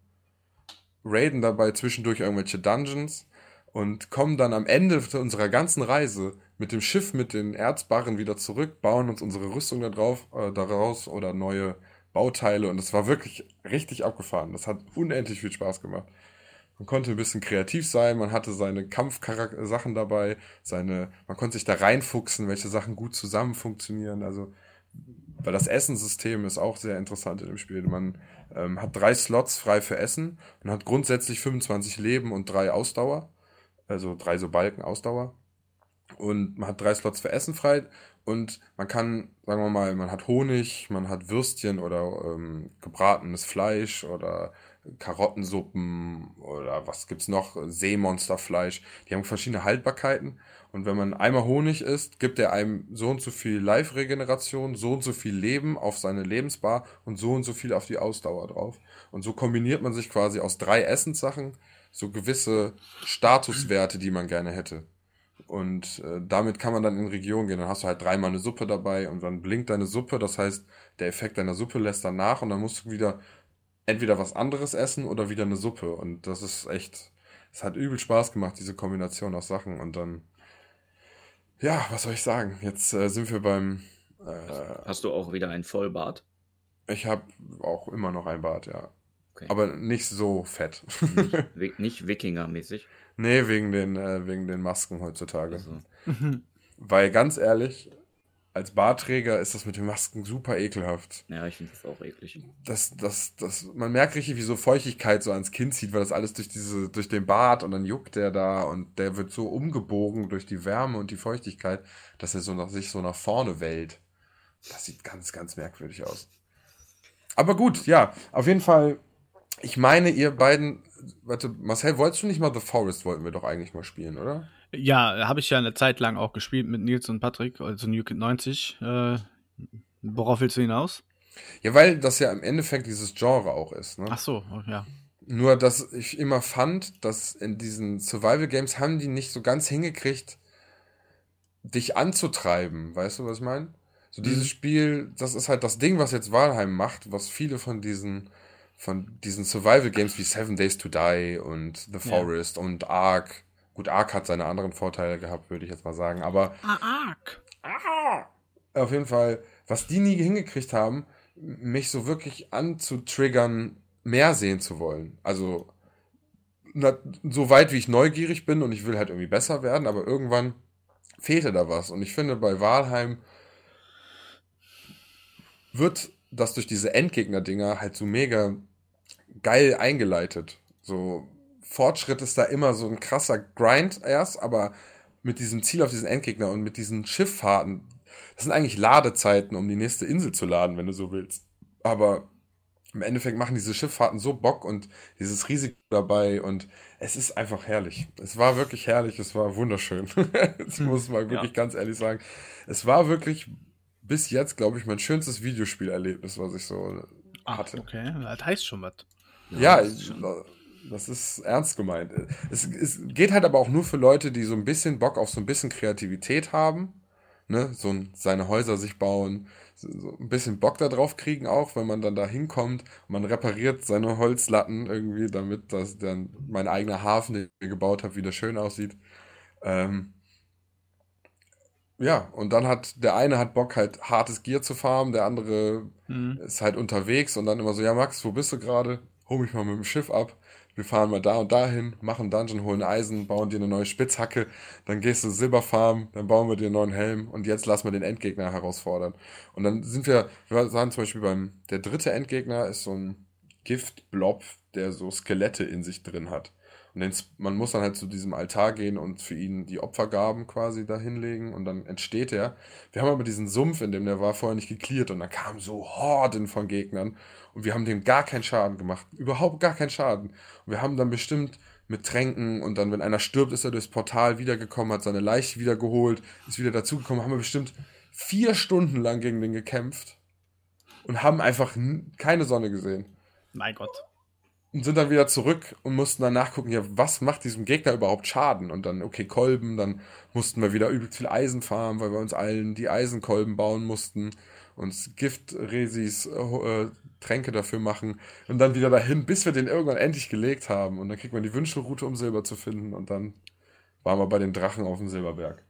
raiden dabei zwischendurch irgendwelche Dungeons und kommen dann am Ende unserer ganzen Reise mit dem Schiff mit den Erzbarren wieder zurück, bauen uns unsere Rüstung da drauf, äh, daraus oder neue Bauteile und es war wirklich richtig abgefahren. Das hat unendlich viel Spaß gemacht. Man konnte ein bisschen kreativ sein, man hatte seine Kampfsachen dabei, seine, man konnte sich da reinfuchsen, welche Sachen gut zusammen funktionieren. Also, weil das Essenssystem ist auch sehr interessant in dem Spiel. Man ähm, hat drei Slots frei für Essen und hat grundsätzlich 25 Leben und drei Ausdauer also drei so Balken Ausdauer. Und man hat drei Slots für Essen frei und man kann, sagen wir mal, man hat Honig, man hat Würstchen oder ähm, gebratenes Fleisch oder Karottensuppen oder was gibt's noch? Seemonsterfleisch. Die haben verschiedene Haltbarkeiten. Und wenn man einmal Honig isst, gibt er einem so und so viel Live-Regeneration, so und so viel Leben auf seine Lebensbar und so und so viel auf die Ausdauer drauf. Und so kombiniert man sich quasi aus drei Essenssachen so gewisse Statuswerte, die man gerne hätte. Und äh, damit kann man dann in Regionen gehen. Dann hast du halt dreimal eine Suppe dabei und dann blinkt deine Suppe. Das heißt, der Effekt deiner Suppe lässt dann nach und dann musst du wieder entweder was anderes essen oder wieder eine Suppe. Und das ist echt, es hat übel Spaß gemacht, diese Kombination aus Sachen. Und dann, ja, was soll ich sagen? Jetzt äh, sind wir beim. Äh, hast du auch wieder ein Vollbart? Ich habe auch immer noch ein Bart, ja. Okay. Aber nicht so fett. Nicht, nicht Wikinger-mäßig? Nee, wegen den, äh, wegen den Masken heutzutage. Also. Weil ganz ehrlich, als Barträger ist das mit den Masken super ekelhaft. Ja, ich finde das auch eklig. Das, das, das, man merkt richtig, wie so Feuchtigkeit so ans Kinn zieht, weil das alles durch diese, durch den Bart und dann juckt der da und der wird so umgebogen durch die Wärme und die Feuchtigkeit, dass er so nach sich so nach vorne wellt. Das sieht ganz, ganz merkwürdig aus. Aber gut, ja, auf jeden Fall ich meine, ihr beiden, warte, Marcel, wolltest du nicht mal The Forest, wollten wir doch eigentlich mal spielen, oder? Ja, habe ich ja eine Zeit lang auch gespielt mit Nils und Patrick, also New Kid 90. Äh, worauf willst du hinaus? Ja, weil das ja im Endeffekt dieses Genre auch ist, ne? Ach so, ja. Nur, dass ich immer fand, dass in diesen Survival Games haben die nicht so ganz hingekriegt, dich anzutreiben. Weißt du, was ich meine? So dieses mhm. Spiel, das ist halt das Ding, was jetzt Walheim macht, was viele von diesen von diesen Survival Games wie Seven Days to Die und The Forest ja. und Ark. Gut, Ark hat seine anderen Vorteile gehabt, würde ich jetzt mal sagen, aber. Ah, Ark. Ah, auf jeden Fall, was die nie hingekriegt haben, mich so wirklich anzutriggern, mehr sehen zu wollen. Also, na, so weit wie ich neugierig bin und ich will halt irgendwie besser werden, aber irgendwann fehlte da was. Und ich finde, bei Walheim wird das durch diese Endgegner-Dinger halt so mega geil eingeleitet. So, Fortschritt ist da immer so ein krasser Grind erst, aber mit diesem Ziel auf diesen Endgegner und mit diesen Schifffahrten, das sind eigentlich Ladezeiten, um die nächste Insel zu laden, wenn du so willst. Aber im Endeffekt machen diese Schifffahrten so Bock und dieses Risiko dabei und es ist einfach herrlich. Es war wirklich herrlich, es war wunderschön. das muss man wirklich ja. ganz ehrlich sagen. Es war wirklich bis jetzt, glaube ich, mein schönstes Videospielerlebnis, was ich so hatte. Ach, okay, das heißt schon was. Ja, das ist, das ist ernst gemeint. Es, es, geht halt aber auch nur für Leute, die so ein bisschen Bock auf so ein bisschen Kreativität haben. Ne? So ein, seine Häuser sich bauen, so, ein bisschen Bock darauf kriegen auch, wenn man dann da hinkommt. Man repariert seine Holzlatten irgendwie, damit das dann mein eigener Hafen, den ich gebaut habe, wieder schön aussieht. Ähm, ja, und dann hat der eine hat Bock halt hartes Gear zu farmen, der andere mhm. ist halt unterwegs und dann immer so, ja Max, wo bist du gerade? Hol mich mal mit dem Schiff ab. wir fahren mal da und dahin, machen Dungeon, holen Eisen, bauen dir eine neue Spitzhacke, dann gehst du Silberfarm, dann bauen wir dir einen neuen Helm und jetzt lassen wir den Endgegner herausfordern. Und dann sind wir, wir waren zum Beispiel beim, der dritte Endgegner ist so ein Giftblob, der so Skelette in sich drin hat. Und man muss dann halt zu diesem Altar gehen und für ihn die Opfergaben quasi da hinlegen und dann entsteht er. Wir haben aber diesen Sumpf, in dem der war, vorher nicht geklärt und da kamen so Horden von Gegnern und wir haben dem gar keinen Schaden gemacht. Überhaupt gar keinen Schaden. Und wir haben dann bestimmt mit Tränken und dann, wenn einer stirbt, ist er durchs Portal wiedergekommen, hat seine Leiche wiedergeholt, ist wieder dazugekommen, haben wir bestimmt vier Stunden lang gegen den gekämpft und haben einfach keine Sonne gesehen. Mein Gott und sind dann wieder zurück und mussten dann nachgucken, ja, was macht diesem Gegner überhaupt Schaden? Und dann, okay, Kolben, dann mussten wir wieder übelst viel Eisen farmen, weil wir uns allen die Eisenkolben bauen mussten, uns Giftresis, äh, Tränke dafür machen und dann wieder dahin, bis wir den irgendwann endlich gelegt haben. Und dann kriegt man die Wünschelroute, um Silber zu finden und dann waren wir bei den Drachen auf dem Silberberg.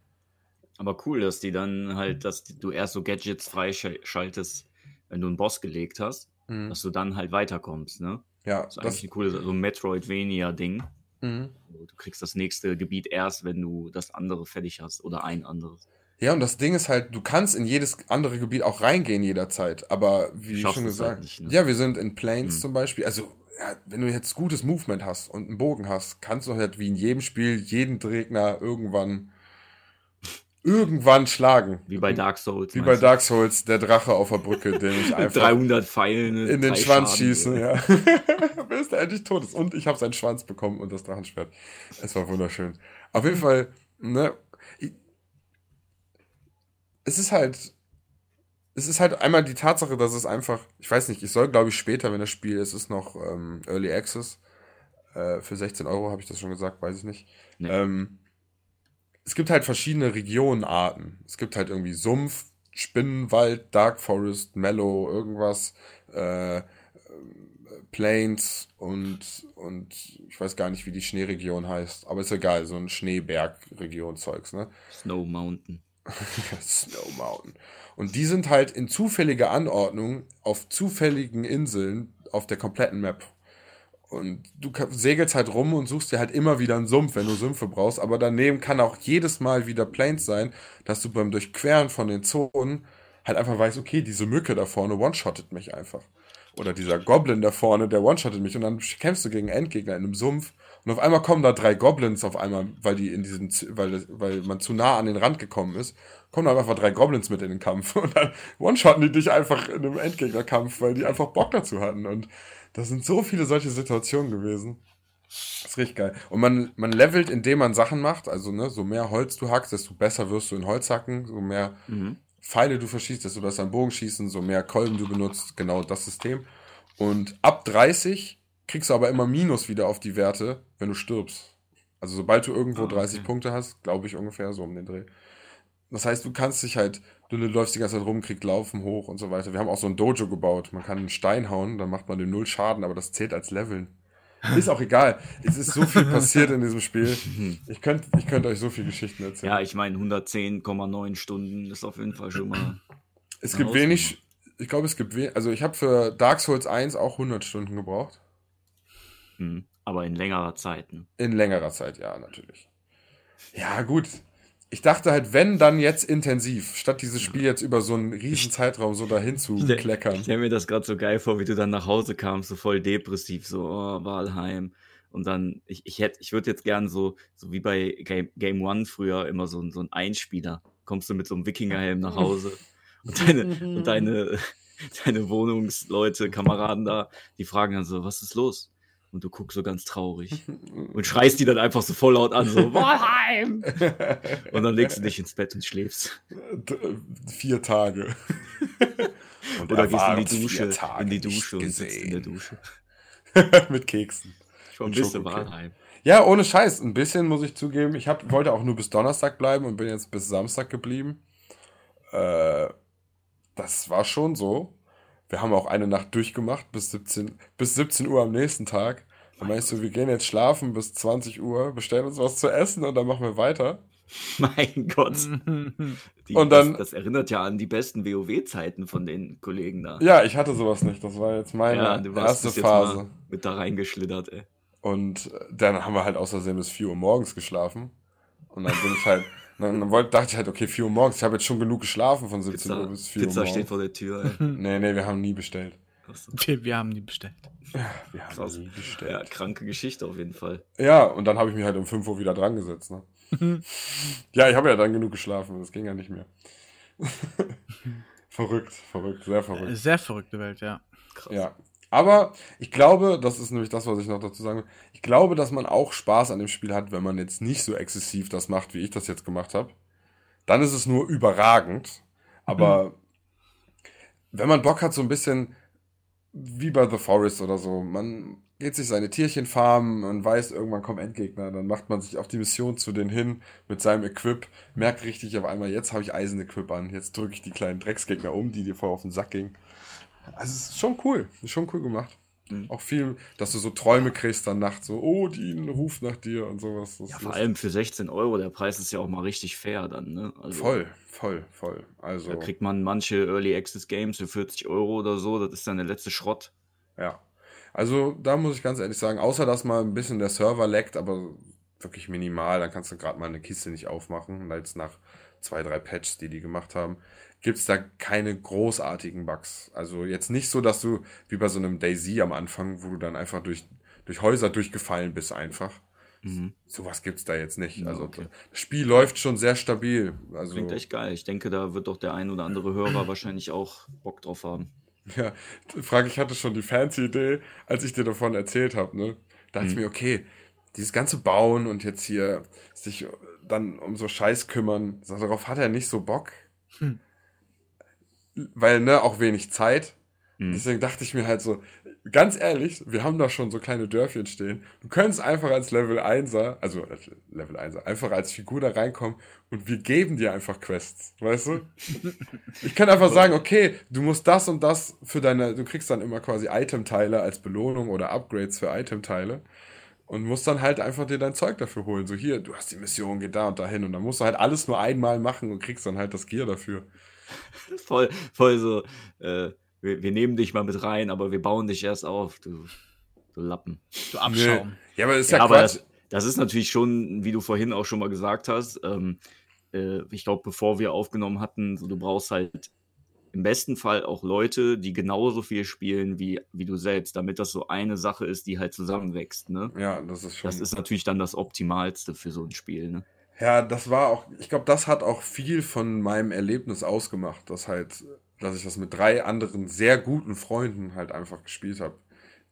Aber cool, dass die dann halt, dass du erst so Gadgets freischaltest, wenn du einen Boss gelegt hast, mhm. dass du dann halt weiterkommst, ne? Ja, das ist eigentlich ein cooles, so ein Metroidvania-Ding. Mhm. Du kriegst das nächste Gebiet erst, wenn du das andere fertig hast oder ein anderes. Ja, und das Ding ist halt, du kannst in jedes andere Gebiet auch reingehen jederzeit, aber wie schon halt gesagt, halt nicht, ne? ja, wir sind in Planes mhm. zum Beispiel, also ja, wenn du jetzt gutes Movement hast und einen Bogen hast, kannst du halt wie in jedem Spiel jeden Gegner irgendwann irgendwann schlagen. Wie bei Dark Souls. Wie bei Dark Souls, der Drache auf der Brücke, den ich einfach 300 Pfeilen in den Schwanz schieße, ja. Bis er endlich tot ist. Und ich habe seinen Schwanz bekommen und das Drachenschwert. Es war wunderschön. Auf jeden Fall, ne, es ist halt, es ist halt einmal die Tatsache, dass es einfach, ich weiß nicht, ich soll glaube ich später, wenn das Spiel, es ist noch ähm, Early Access, äh, für 16 Euro habe ich das schon gesagt, weiß ich nicht. Nee. Ähm, es gibt halt verschiedene Regionenarten. Es gibt halt irgendwie Sumpf, Spinnenwald, Dark Forest, Mellow, irgendwas, äh, Plains und, und ich weiß gar nicht, wie die Schneeregion heißt, aber ist egal, so ein Schneebergregion-Zeugs, ne? Snow Mountain. Snow Mountain. Und die sind halt in zufälliger Anordnung auf zufälligen Inseln auf der kompletten Map. Und du segelst halt rum und suchst dir halt immer wieder einen Sumpf, wenn du Sümpfe brauchst. Aber daneben kann auch jedes Mal wieder Plains sein, dass du beim Durchqueren von den Zonen halt einfach weißt, okay, diese Mücke da vorne one-shottet mich einfach. Oder dieser Goblin da vorne, der one-shottet mich. Und dann kämpfst du gegen Endgegner in einem Sumpf. Und auf einmal kommen da drei Goblins auf einmal, weil die in diesem, weil, weil man zu nah an den Rand gekommen ist, kommen da einfach drei Goblins mit in den Kampf. Und dann one-shotten die dich einfach in einem Endgegnerkampf, weil die einfach Bock dazu hatten. Und das sind so viele solche Situationen gewesen. Das ist richtig geil. Und man, man levelt, indem man Sachen macht. Also, ne, so mehr Holz du hackst, desto besser wirst du in Holz hacken. So mehr mhm. Pfeile du verschießt, desto besser im Bogenschießen, so mehr Kolben du benutzt. Genau das System. Und ab 30 kriegst du aber immer Minus wieder auf die Werte, wenn du stirbst. Also, sobald du irgendwo ah, okay. 30 Punkte hast, glaube ich ungefähr so um den Dreh. Das heißt, du kannst dich halt, du läufst die ganze Zeit rum, kriegst Laufen hoch und so weiter. Wir haben auch so ein Dojo gebaut. Man kann einen Stein hauen, dann macht man dem null Schaden, aber das zählt als Leveln. Ist auch egal. Es ist so viel passiert in diesem Spiel. Ich könnte ich könnt euch so viele Geschichten erzählen. Ja, ich meine, 110,9 Stunden ist auf jeden Fall schon mal. Es gibt wenig, ich glaube, es gibt wenig, also ich habe für Dark Souls 1 auch 100 Stunden gebraucht. Hm, aber in längerer Zeit. Ne? In längerer Zeit, ja, natürlich. Ja, gut ich dachte halt, wenn, dann jetzt intensiv, statt dieses Spiel jetzt über so einen riesen Zeitraum so dahin zu kleckern. Ich stelle mir das gerade so geil vor, wie du dann nach Hause kamst, so voll depressiv, so, oh, Walheim. Und dann, ich, ich hätte, ich würde jetzt gern so, so wie bei Game, Game One früher immer so, so ein Einspieler. Kommst du mit so einem Wikingerhelm nach Hause und deine, und deine, deine Wohnungsleute, Kameraden da, die fragen dann so, was ist los? Und du guckst so ganz traurig und schreist die dann einfach so voll laut an, so Walheim! und dann legst du dich ins Bett und schläfst. Vier Tage. Und Oder gehst in die Dusche, in die Dusche und sitzt in der Dusche. Mit Keksen. Schon ein bisschen Walheim. Ja, ohne Scheiß. Ein bisschen muss ich zugeben. Ich hab, wollte auch nur bis Donnerstag bleiben und bin jetzt bis Samstag geblieben. Äh, das war schon so. Wir haben auch eine Nacht durchgemacht bis 17, bis 17 Uhr am nächsten Tag. Dann meinst du, wir gehen jetzt schlafen bis 20 Uhr, bestellen uns was zu essen und dann machen wir weiter. Mein Gott. Die, und dann, das, das, erinnert ja an die besten WoW-Zeiten von den Kollegen da. Ja, ich hatte sowas nicht. Das war jetzt meine ja, erste Phase. mit da reingeschlittert, ey. Und dann haben wir halt außersehen bis 4 Uhr morgens geschlafen. Und dann bin ich halt, dann wollte, dachte ich halt, okay, 4 Uhr morgens, ich habe jetzt schon genug geschlafen von 17 Pizza, Uhr bis 4 Uhr Pizza morgens. steht vor der Tür. Ey. Nee, nee, wir haben nie bestellt. Wir, wir haben die bestellt. Wir haben Krass. nie Ja, bestellt. kranke Geschichte auf jeden Fall. Ja, und dann habe ich mich halt um 5 Uhr wieder dran gesetzt. Ne? ja, ich habe ja dann genug geschlafen, das ging ja nicht mehr. verrückt, verrückt, sehr verrückt. Sehr verrückte Welt, ja. Krass. Ja. Aber ich glaube, das ist nämlich das, was ich noch dazu sagen will. Ich glaube, dass man auch Spaß an dem Spiel hat, wenn man jetzt nicht so exzessiv das macht, wie ich das jetzt gemacht habe. Dann ist es nur überragend. Aber wenn man Bock hat, so ein bisschen wie bei The Forest oder so, man geht sich seine Tierchen farmen und weiß, irgendwann kommen Endgegner, dann macht man sich auf die Mission zu denen hin mit seinem Equip, merkt richtig auf einmal, jetzt habe ich Eisen-Equip an, jetzt drücke ich die kleinen Drecksgegner um, die dir vorher auf den Sack gingen. Also es ist schon cool, ist schon cool gemacht. Mhm. Auch viel, dass du so Träume kriegst dann nachts, so, oh, die ruft nach dir und sowas. Das Ja, vor allem für 16 Euro, der Preis ist ja auch mal richtig fair dann, ne? Also, voll, voll, voll. Also, Da kriegt man manche Early Access Games für 40 Euro oder so, das ist dann der letzte Schrott. ja. Also da muss ich ganz ehrlich sagen, außer dass mal ein bisschen der Server leckt, aber wirklich minimal, dann kannst du gerade mal eine Kiste nicht aufmachen, weil jetzt nach zwei, drei Patches, die die gemacht haben, gibt's da keine großartigen Bugs. Also jetzt nicht so, dass du wie bei so einem Daisy am Anfang, wo du dann einfach durch, durch Häuser durchgefallen bist einfach. Mhm. Sowas gibt's da jetzt nicht. Also okay. das Spiel läuft schon sehr stabil. Also Klingt echt geil. Ich denke, da wird doch der ein oder andere Hörer wahrscheinlich auch Bock drauf haben. Ja, Frage, ich hatte schon die fancy Idee, als ich dir davon erzählt habe, ne? Da dachte ich Mhm. mir, okay, dieses ganze Bauen und jetzt hier sich dann um so Scheiß kümmern, so, darauf hat er nicht so Bock. Hm. Weil, ne, auch wenig Zeit. Mhm. Deswegen dachte ich mir halt so, ganz ehrlich, wir haben da schon so kleine Dörfchen stehen. Du könntest einfach als Level 1er, also Level 1er, einfach als Figur da reinkommen und wir geben dir einfach Quests, weißt du? Ich kann einfach sagen, okay, du musst das und das für deine, du kriegst dann immer quasi Itemteile als Belohnung oder Upgrades für Itemteile und musst dann halt einfach dir dein Zeug dafür holen. So hier, du hast die Mission, geh da und dahin und dann musst du halt alles nur einmal machen und kriegst dann halt das Gear dafür. Voll, voll so, äh, wir, wir nehmen dich mal mit rein, aber wir bauen dich erst auf, du, du Lappen. Du Abschaum. Ja, aber ist Ja, ja, aber Quatsch. das, das ist natürlich schon, wie du vorhin auch schon mal gesagt hast, ähm, äh, ich glaube, bevor wir aufgenommen hatten, so, du brauchst halt im besten Fall auch Leute, die genauso viel spielen wie, wie du selbst, damit das so eine Sache ist, die halt zusammenwächst. Ne? Ja, das ist schon. Das ist natürlich dann das Optimalste für so ein Spiel. Ne? Ja, das war auch, ich glaube, das hat auch viel von meinem Erlebnis ausgemacht, dass halt, dass ich das mit drei anderen sehr guten Freunden halt einfach gespielt habe,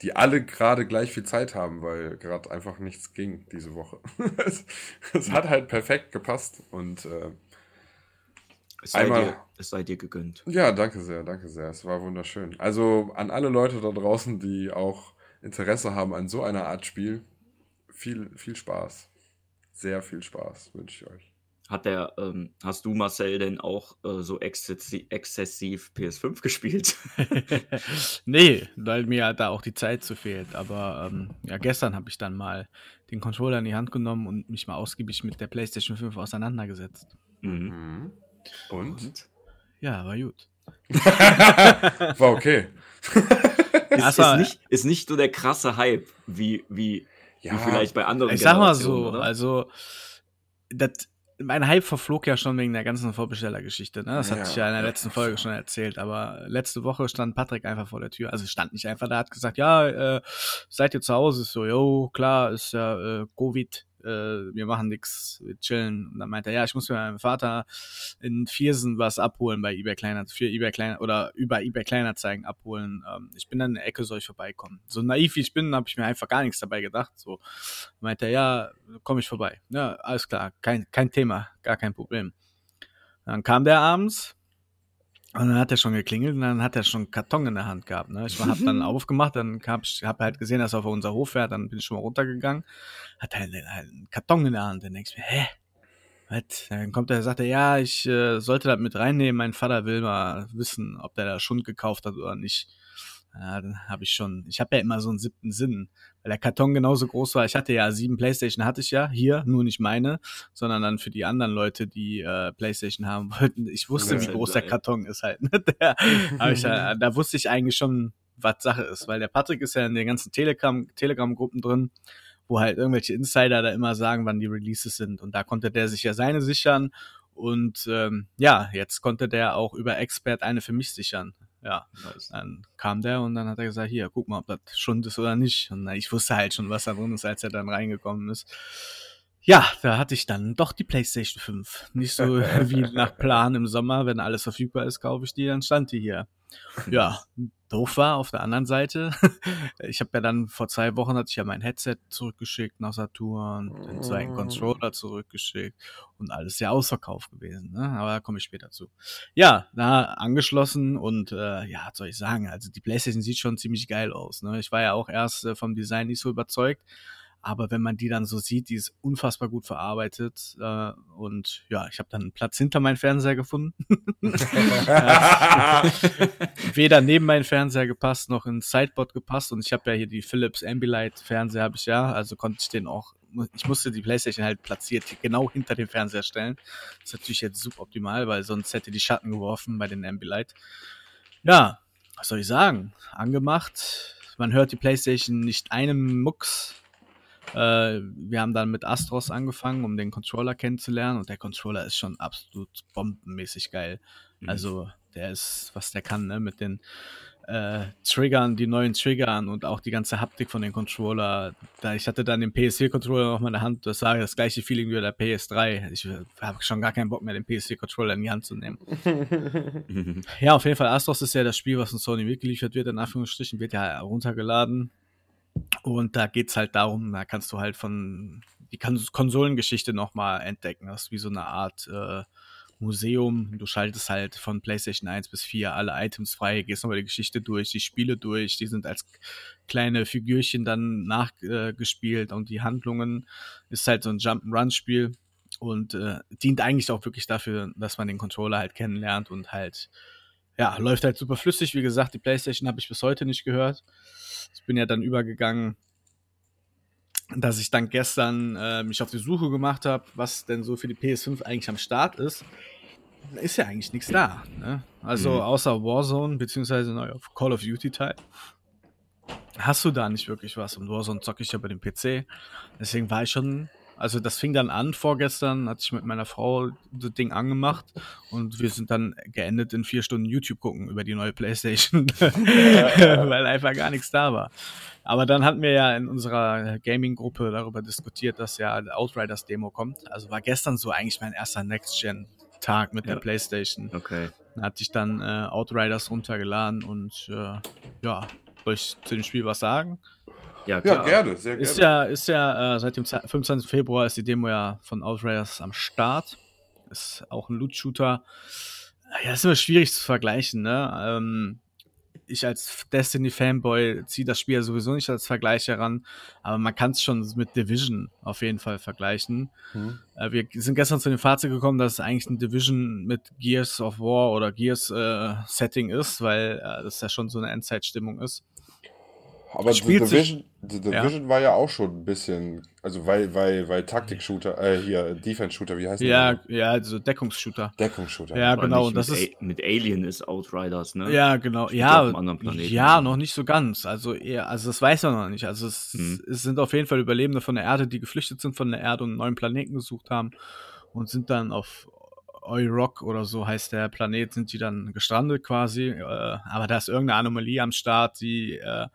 die alle gerade gleich viel Zeit haben, weil gerade einfach nichts ging diese Woche. es, es hat halt perfekt gepasst und äh, Es sei, Einmal- dir, es sei dir gegönnt. ja, danke sehr, danke sehr, es war wunderschön. Also an alle Leute da draußen, die auch Interesse haben an so einer Art Spiel, viel, viel Spaß. Sehr viel Spaß wünsche ich euch. Hat der, ähm, hast du Marcel denn auch äh, so exzessi exzessiv PS5 gespielt? nee, weil mir halt da auch die Zeit zu fehlt. Aber ähm, ja, gestern habe ich dann mal den Controller in die Hand genommen und mich mal ausgiebig mit der PlayStation 5 auseinandergesetzt. mhm. Mhm. Und? Ja, war gut. War okay. Ist, ist, nicht, ist nicht so der krasse Hype, wie, wie, wie vielleicht bei anderen Ich sag mal so, oder? also das, mein Hype verflog ja schon wegen der ganzen Vorbestellergeschichte. Ne? Das Ja, hatte ich ja in der ja, letzten ja. Folge schon erzählt. Aber letzte Woche stand Patrick einfach vor der Tür. Also stand nicht einfach da, hat gesagt, ja, äh, seid ihr zu Hause? Ich So, jo, klar, ist ja äh, Covid. Äh, wir machen nix, wir chillen. Und dann meinte er, ja, ich muss mir meinem Vater in Viersen was abholen bei eBay Kleiner, für eBay Kleiner oder über eBay Kleinanzeigen abholen. Ähm, ich bin dann in der Ecke, soll ich vorbeikommen. So naiv wie ich bin, habe ich mir einfach gar nichts dabei gedacht. So meinte er, ja, komme ich vorbei. Ja, alles klar, kein, kein Thema, gar kein Problem. Dann kam der abends und dann hat er schon geklingelt und dann hat er schon einen Karton in der Hand gehabt. Ne? Ich habe dann aufgemacht, dann hab ich hab halt gesehen, dass er auf unser Hof fährt, dann bin ich schon mal runtergegangen, hat halt einen, einen Karton in der Hand. Dann denkst du mir, hä? Was? Dann kommt er, sagt er, ja, ich äh, sollte das mit reinnehmen. Mein Vater will mal wissen, ob der da Schund gekauft hat oder nicht. Ja, dann habe ich schon, ich habe ja immer so einen siebten Sinn, weil der Karton genauso groß war. Ich hatte ja sieben Playstation, hatte ich ja hier, nur nicht meine, sondern dann für die anderen Leute, die äh, Playstation haben wollten. Ich wusste, Ja, wie groß der. Karton ist halt. Ne? Der, ich, ja- da wusste ich eigentlich schon, was Sache ist, weil der Patrick ist ja in den ganzen Telegram, Telegram-Gruppen drin, wo halt irgendwelche Insider da immer sagen, wann die Releases sind. Und da konnte der sich ja seine sichern. Und ähm, ja, jetzt konnte der auch über Expert eine für mich sichern. Ja, dann kam der und dann hat er gesagt, hier, guck mal, ob das schon ist oder nicht. Und ich wusste halt schon, was da drin ist, als er dann reingekommen ist. Ja, da hatte ich dann doch die PlayStation 5. Nicht so wie nach Plan im Sommer, wenn alles verfügbar ist, kaufe ich die, dann stand die hier. Ja, doof war auf der anderen Seite. ich habe ja dann vor zwei Wochen hatte ich ja mein Headset zurückgeschickt nach Saturn, den zweiten. Controller zurückgeschickt und alles ja ausverkauft gewesen. Ne? Aber da komme ich später zu. Ja, da angeschlossen und äh, ja, was soll ich sagen? Also die PlayStation sieht schon ziemlich geil aus. Ne? Ich war ja auch erst äh, vom Design nicht so überzeugt. Aber wenn man die dann so sieht, die ist unfassbar gut verarbeitet. Äh, und ja, ich habe dann einen Platz hinter meinen Fernseher gefunden. Weder neben meinen Fernseher gepasst, noch in Sideboard gepasst. Und ich habe ja hier die Philips Ambilight Fernseher, habe ich ja. Also konnte ich den auch, ich musste die Playstation halt platziert genau hinter dem Fernseher stellen. Das ist natürlich jetzt suboptimal, weil sonst hätte die Schatten geworfen bei den Ambilight. Ja, was soll ich sagen? Angemacht. Man hört die Playstation nicht einem Mucks äh, wir haben dann mit Astros angefangen, um den Controller kennenzulernen und der Controller ist schon absolut bombenmäßig geil. Mhm. Also der ist, was der kann, ne? mit den äh, Triggern, die neuen Triggern und auch die ganze Haptik von den Controller. Da ich hatte dann den PS4-Controller noch mal in der Hand, das war das gleiche Feeling wie der PS3. Ich habe schon gar keinen Bock mehr, den PS4-Controller in die Hand zu nehmen. ja, auf jeden Fall, Astros ist ja das Spiel, was von Sony mitgeliefert wird, in Anführungsstrichen, wird ja runtergeladen und da geht's halt darum, da kannst du halt von die Konsolengeschichte nochmal entdecken. Das ist wie so eine Art äh, Museum. Du schaltest halt von PlayStation 1 bis 4 alle Items frei, gehst nochmal die Geschichte durch, die Spiele durch, die sind als kleine Figürchen dann nachgespielt und die Handlungen ist halt so ein Jump-and-Run-Spiel und äh, dient eigentlich auch wirklich dafür, dass man den Controller halt kennenlernt und halt, ja, läuft halt super flüssig. Wie gesagt, die PlayStation habe ich bis heute nicht gehört. Ich bin ja dann übergegangen, dass ich dann gestern äh, mich auf die Suche gemacht habe, was denn so für die PS5 eigentlich am Start ist. Da ist ja eigentlich nichts da. Ne? Also mhm. außer Warzone beziehungsweise neuer Call of Duty Teil hast du da nicht wirklich was. Und Warzone zocke ich ja bei dem PC. Deswegen war ich schon also das fing dann an vorgestern, hatte ich mit meiner Frau das Ding angemacht und wir sind dann geendet in vier Stunden YouTube gucken über die neue Playstation, weil einfach gar nichts da war. Aber dann hatten wir ja in unserer Gaming-Gruppe darüber diskutiert, dass ja Outriders Demo kommt. Also war gestern so eigentlich mein erster Next-Gen-Tag mit ja. der Playstation. Okay. Da hatte ich dann äh, Outriders runtergeladen und äh, ja, soll ich zu dem Spiel was sagen? Ja, klar. ja gerne, sehr gerne. Ist ja, ist ja äh, seit dem 25. Februar ist die Demo ja von Outriders am Start. Ist auch ein Loot-Shooter. Ja, ist immer schwierig zu vergleichen, ne? Ähm, ich als Destiny-Fanboy ziehe das Spiel ja sowieso nicht als Vergleich heran, aber man kann es schon mit Division auf jeden Fall vergleichen. Mhm. Äh, wir sind gestern zu dem Fazit gekommen, dass es eigentlich ein Division mit Gears of War oder Gears äh, Setting ist, weil äh, das ja schon so eine Endzeitstimmung ist. Aber The Division, The Division ja. war ja auch schon ein bisschen, also weil, weil, weil Taktik-Shooter, äh, hier, Defense-Shooter, wie heißt ja, das? Ja, also Deckungsshooter. Deckungsshooter. Ja, Aber genau. Das mit, ist, mit Alien ist Outriders, ne? Ja, genau. Ja, ja, noch nicht so ganz. Also eher, also das weiß man noch nicht. Also es, hm. es sind auf jeden Fall Überlebende von der Erde, die geflüchtet sind von der Erde und einen neuen Planeten gesucht haben und sind dann auf Rock oder so heißt der Planet, sind die dann gestrandet quasi. Äh, aber da ist irgendeine Anomalie am Start, die äh,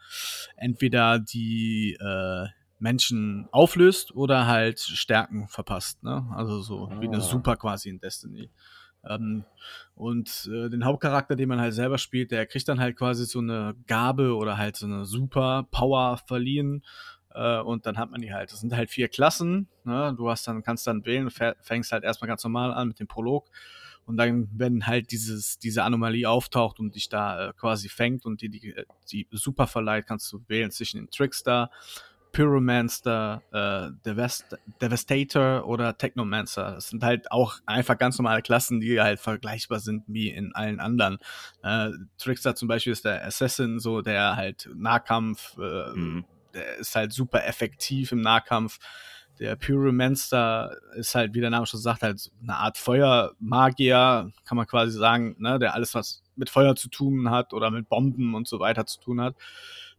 entweder die äh, Menschen auflöst oder halt Stärken verpasst. Ne? Also so ah. wie eine ah. Super quasi in Destiny. Ähm, und äh, den Hauptcharakter, den man halt selber spielt, der kriegt dann halt quasi so eine Gabe oder halt so eine Super Power verliehen äh, und dann hat man die halt. Das sind halt vier Klassen. Ne? Du hast dann, kannst dann wählen, fängst halt erstmal ganz normal an mit dem Prolog. Und dann, wenn halt dieses, diese Anomalie auftaucht und dich da äh, quasi fängt und dir die, äh, die super verleiht, kannst du wählen zwischen den Trickster, Pyromancer, äh, Devast Devastator oder Technomancer. Das sind halt auch einfach ganz normale Klassen, die halt vergleichbar sind wie in allen anderen. Äh, Trickster zum Beispiel ist der Assassin, so der halt Nahkampf, äh, mhm der ist halt super effektiv im Nahkampf. der Pyromancer ist halt, wie der Name schon sagt, halt eine Art Feuermagier, kann man quasi sagen, ne, der alles, was mit Feuer zu tun hat oder mit Bomben und so weiter zu tun hat.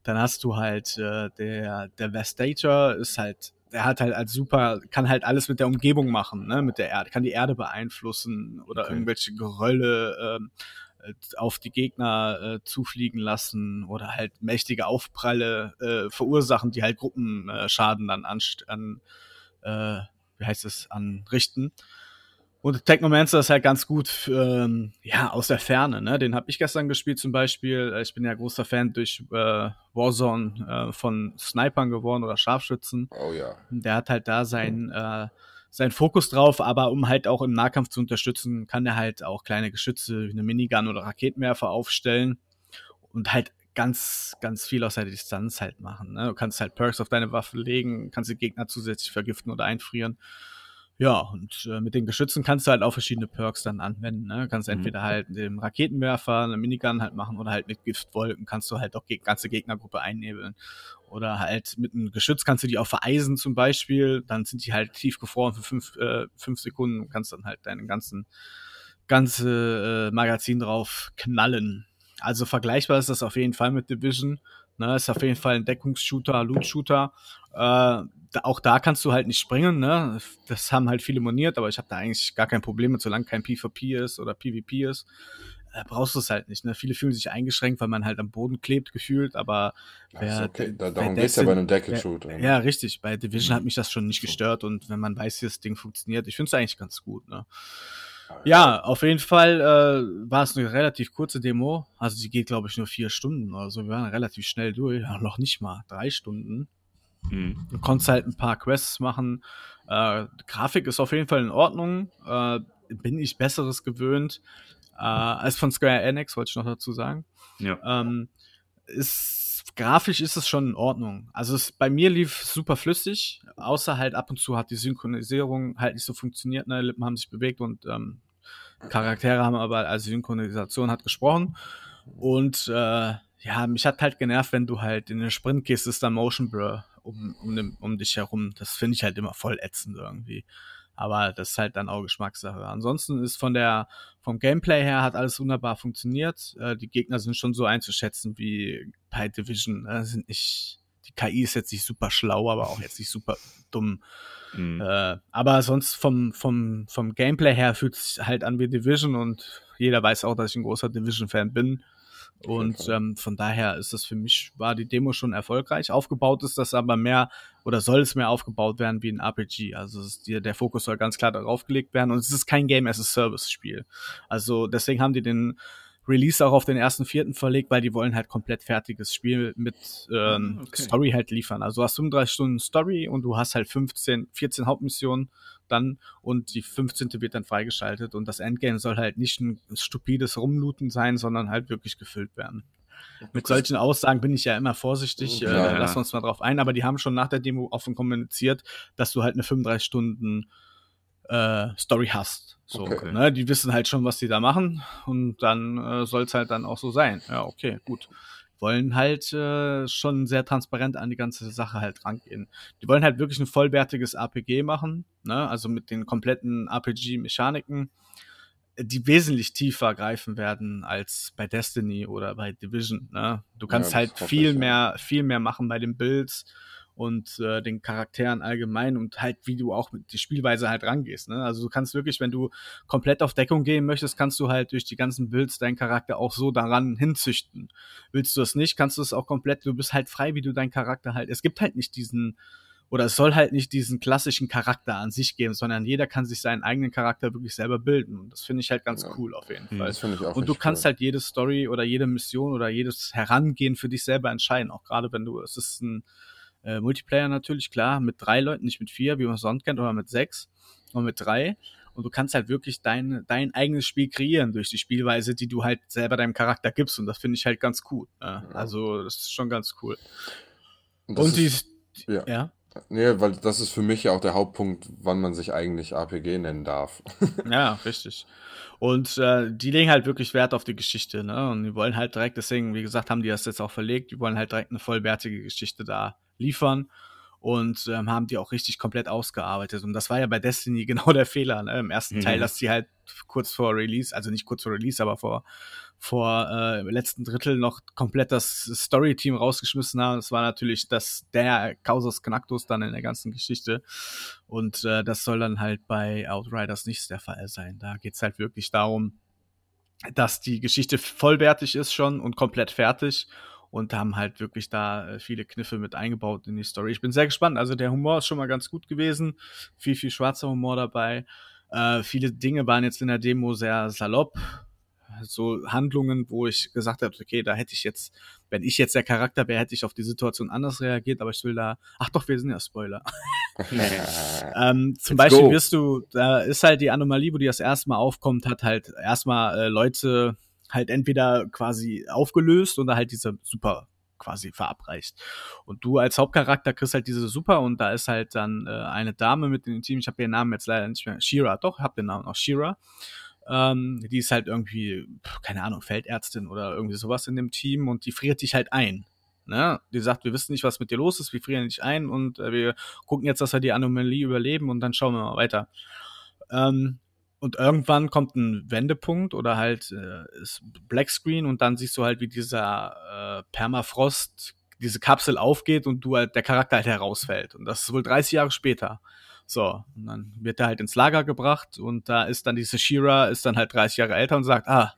Dann hast du halt äh, der Devastator, ist halt, der hat halt als super, kann halt alles mit der Umgebung machen, ne, mit der Erde, kann die Erde beeinflussen oder okay. irgendwelche Gerölle ähm, äh, auf die Gegner äh, zufliegen lassen oder halt mächtige Aufpralle äh, verursachen, die halt Gruppenschaden dann an, an äh, wie heißt es, anrichten. Und Technomancer ist halt ganz gut, ähm, ja, aus der Ferne, ne? Den habe ich gestern gespielt zum Beispiel. Ich bin ja großer Fan durch äh, Warzone äh, von Snipern geworden oder Scharfschützen. Oh ja. Der hat halt da sein, äh, sein Fokus drauf, aber um halt auch im Nahkampf zu unterstützen, kann er halt auch kleine Geschütze wie eine Minigun oder Raketenwerfer aufstellen und halt ganz, ganz viel aus der Distanz halt machen. Ne? Du kannst halt Perks auf deine Waffe legen, kannst die Gegner zusätzlich vergiften oder einfrieren. Ja, und äh, mit den Geschützen kannst du halt auch verschiedene Perks dann anwenden. Ne? Du kannst mhm. entweder halt mit dem Raketenwerfer eine Minigun halt machen oder halt mit Giftwolken kannst du halt auch die ganze Gegnergruppe einnebeln. Oder halt mit einem Geschütz kannst du die auch vereisen zum Beispiel. Dann sind die halt tiefgefroren für fünf, äh, fünf Sekunden und kannst dann halt deinen ganzen ganze äh, Magazin drauf knallen. Also vergleichbar ist das auf jeden Fall mit Division. Ne, ist auf jeden Fall ein Deckungsshooter, Loot-Shooter. Äh, auch da kannst du halt nicht springen, ne? Das haben halt viele moniert, aber ich habe da eigentlich gar kein Problem mit, solange kein PvP ist oder PvP ist. Äh, brauchst du es halt nicht. Ne? Viele fühlen sich eingeschränkt, weil man halt am Boden klebt gefühlt, aber wer, okay. da, darum geht es ja bei einem Deckel-Shoot. Ja, ja, richtig. Bei Division mhm. hat mich das schon nicht gestört und wenn man weiß, wie das Ding funktioniert, ich finde es eigentlich ganz gut. Ne? Ja, auf jeden Fall äh, war es eine relativ kurze Demo. Also die geht, glaube ich, nur vier Stunden oder so. Wir waren relativ schnell durch. Ja, noch nicht mal drei Stunden. Mhm. Du konntest halt ein paar Quests machen. Äh, Grafik ist auf jeden Fall in Ordnung. Äh, bin ich Besseres gewöhnt äh, als von Square Enix, wollte ich noch dazu sagen. Ja. Ähm, ist, grafisch ist es schon in Ordnung. Also es, bei mir lief super flüssig, außer halt ab und zu hat die Synchronisierung halt nicht so funktioniert. Ne? Lippen haben sich bewegt und ähm, Charaktere haben aber, also Synchronisation hat gesprochen. Und äh, ja, mich hat halt genervt, wenn du halt in den Sprint gehst, ist da Motion Blur um, um, um dich herum. Das finde ich halt immer voll ätzend irgendwie. Aber das ist halt dann auch Geschmackssache. Ansonsten ist von der, vom Gameplay her hat alles wunderbar funktioniert. Äh, die Gegner sind schon so einzuschätzen wie bei Division. Äh, sind nicht, die KI ist jetzt nicht super schlau, aber auch jetzt nicht super dumm. Mhm. Äh, aber sonst vom, vom, vom Gameplay her fühlt es halt an wie Division und jeder weiß auch, dass ich ein großer Division-Fan bin. Und ähm, von daher ist das für mich, war die Demo schon erfolgreich. Aufgebaut ist das aber mehr oder soll es mehr aufgebaut werden wie ein RPG. Also die, der Fokus soll ganz klar darauf gelegt werden und es ist kein Game as a Service Spiel. Also deswegen haben die den Release auch auf den ersten vierten verlegt, weil die wollen halt komplett fertiges Spiel mit ähm, okay. Story halt liefern. Also du hast 35 Stunden Story und du hast halt 15, 14 Hauptmissionen dann und die 15. wird dann freigeschaltet und das Endgame soll halt nicht ein stupides Rumlooten sein, sondern halt wirklich gefüllt werden. Mit solchen Aussagen bin ich ja immer vorsichtig, ja, äh, ja. lassen wir uns mal drauf ein, aber die haben schon nach der Demo offen kommuniziert, dass du halt eine 35 Stunden äh, Story hast. So, okay. ne? Die wissen halt schon, was die da machen und dann äh, soll es halt dann auch so sein. Ja, okay, gut wollen halt äh, schon sehr transparent an die ganze Sache halt rangehen. Die wollen halt wirklich ein vollwertiges RPG machen, ne? also mit den kompletten RPG-Mechaniken, die wesentlich tiefer greifen werden als bei Destiny oder bei Division. Ne? Du kannst ja, halt viel mehr, viel mehr machen bei den Builds und äh, den Charakteren allgemein und halt, wie du auch mit die Spielweise halt rangehst. Ne? Also du kannst wirklich, wenn du komplett auf Deckung gehen möchtest, kannst du halt durch die ganzen Builds deinen Charakter auch so daran hinzüchten. Willst du das nicht, kannst du es auch komplett, du bist halt frei, wie du deinen Charakter halt. Es gibt halt nicht diesen, oder es soll halt nicht diesen klassischen Charakter an sich geben, sondern jeder kann sich seinen eigenen Charakter wirklich selber bilden. Und das finde ich halt ganz ja. cool auf jeden Fall. Das ich auch und du kannst cool. halt jede Story oder jede Mission oder jedes Herangehen für dich selber entscheiden. Auch gerade wenn du, es ist ein äh, Multiplayer natürlich, klar, mit drei Leuten, nicht mit vier, wie man es sonst kennt, oder mit sechs, sondern mit drei. Und du kannst halt wirklich dein, dein eigenes Spiel kreieren durch die Spielweise, die du halt selber deinem Charakter gibst. Und das finde ich halt ganz cool. Ja. Also, das ist schon ganz cool. Und, Und die, ist, ja. ja. Nee, weil das ist für mich ja auch der Hauptpunkt, wann man sich eigentlich RPG nennen darf. ja, richtig. Und äh, die legen halt wirklich Wert auf die Geschichte, ne? Und die wollen halt direkt, deswegen, wie gesagt, haben die das jetzt auch verlegt, die wollen halt direkt eine vollwertige Geschichte da liefern. und ähm, haben die auch richtig komplett ausgearbeitet. Und das war ja bei Destiny genau der Fehler ne? im ersten mhm. Teil, dass die halt kurz vor Release, also nicht kurz vor Release, aber vor vor äh, letzten Drittel noch komplett das Story-Team rausgeschmissen haben. Das war natürlich das der Causus Knacktus dann in der ganzen Geschichte. Und äh, das soll dann halt bei Outriders nicht der Fall sein. Da geht's halt wirklich darum, dass die Geschichte vollwertig ist schon und komplett fertig und haben halt wirklich da äh, viele Kniffe mit eingebaut in die Story. Ich bin sehr gespannt. Also der Humor ist schon mal ganz gut gewesen. Viel, viel schwarzer Humor dabei. Äh, viele Dinge waren jetzt in der Demo sehr salopp so Handlungen, wo ich gesagt habe, okay, da hätte ich jetzt, wenn ich jetzt der Charakter wäre, hätte ich auf die Situation anders reagiert, aber ich will da, ach doch, wir sind ja Spoiler. ähm, zum Let's Beispiel go. wirst du, da ist halt die Anomalie, wo die das erste Mal aufkommt, hat halt erstmal äh, Leute halt entweder quasi aufgelöst oder halt diese Super quasi verabreicht. Und du als Hauptcharakter kriegst halt diese Super und da ist halt dann äh, eine Dame mit dem Team, ich habe ihren Namen jetzt leider nicht mehr, Shira, doch, hab den Namen noch, Shira. Ähm, die ist halt irgendwie, keine Ahnung, Feldärztin oder irgendwie sowas in dem Team und die friert dich halt ein. Ne? Die sagt, wir wissen nicht, was mit dir los ist, wir frieren dich ein und äh, wir gucken jetzt, dass wir die Anomalie überleben und dann schauen wir mal weiter. Ähm, und irgendwann kommt ein Wendepunkt oder halt äh, ist Blackscreen und dann siehst du halt, wie dieser äh, Permafrost, diese Kapsel aufgeht und du halt, der Charakter halt herausfällt. Und das ist wohl 30 Jahre später. So, und dann wird er halt ins Lager gebracht und da ist dann diese Shira, ist dann halt 30 Jahre älter und sagt, ah,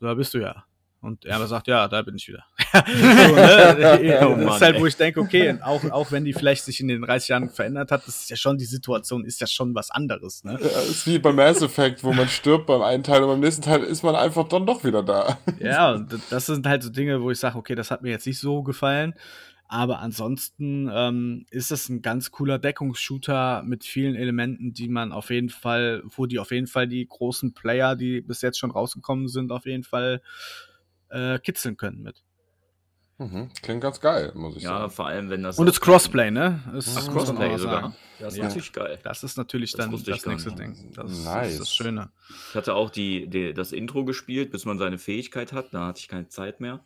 da bist du ja. Und er sagt, ja, da bin ich wieder. so, ne? oh, das ist halt, wo ich denke, okay, auch, auch wenn die vielleicht sich in den 30 Jahren verändert hat, das ist ja schon, die Situation ist ja schon was anderes. Ne? Ja, ist wie beim Mass Effect, wo man stirbt beim einen Teil und beim nächsten Teil ist man einfach dann doch wieder da. ja, und das sind halt so Dinge, wo ich sage, okay, das hat mir jetzt nicht so gefallen. Aber ansonsten ähm, ist es ein ganz cooler Deckungsshooter mit vielen Elementen, die man auf jeden Fall, wo die auf jeden Fall die großen Player, die bis jetzt schon rausgekommen sind, auf jeden Fall äh, kitzeln können mit. Mhm. Klingt ganz geil, muss ich ja, sagen. Ja, vor allem, wenn das. Und es Crossplay, ne? Ist, Ach, Crossplay sogar. Das ist ja. natürlich geil. Das ist natürlich das dann das nächste Ding. Das, nice. ist das Schöne. Ich hatte auch die, die, das Intro gespielt, bis man seine Fähigkeit hat. Da hatte ich keine Zeit mehr.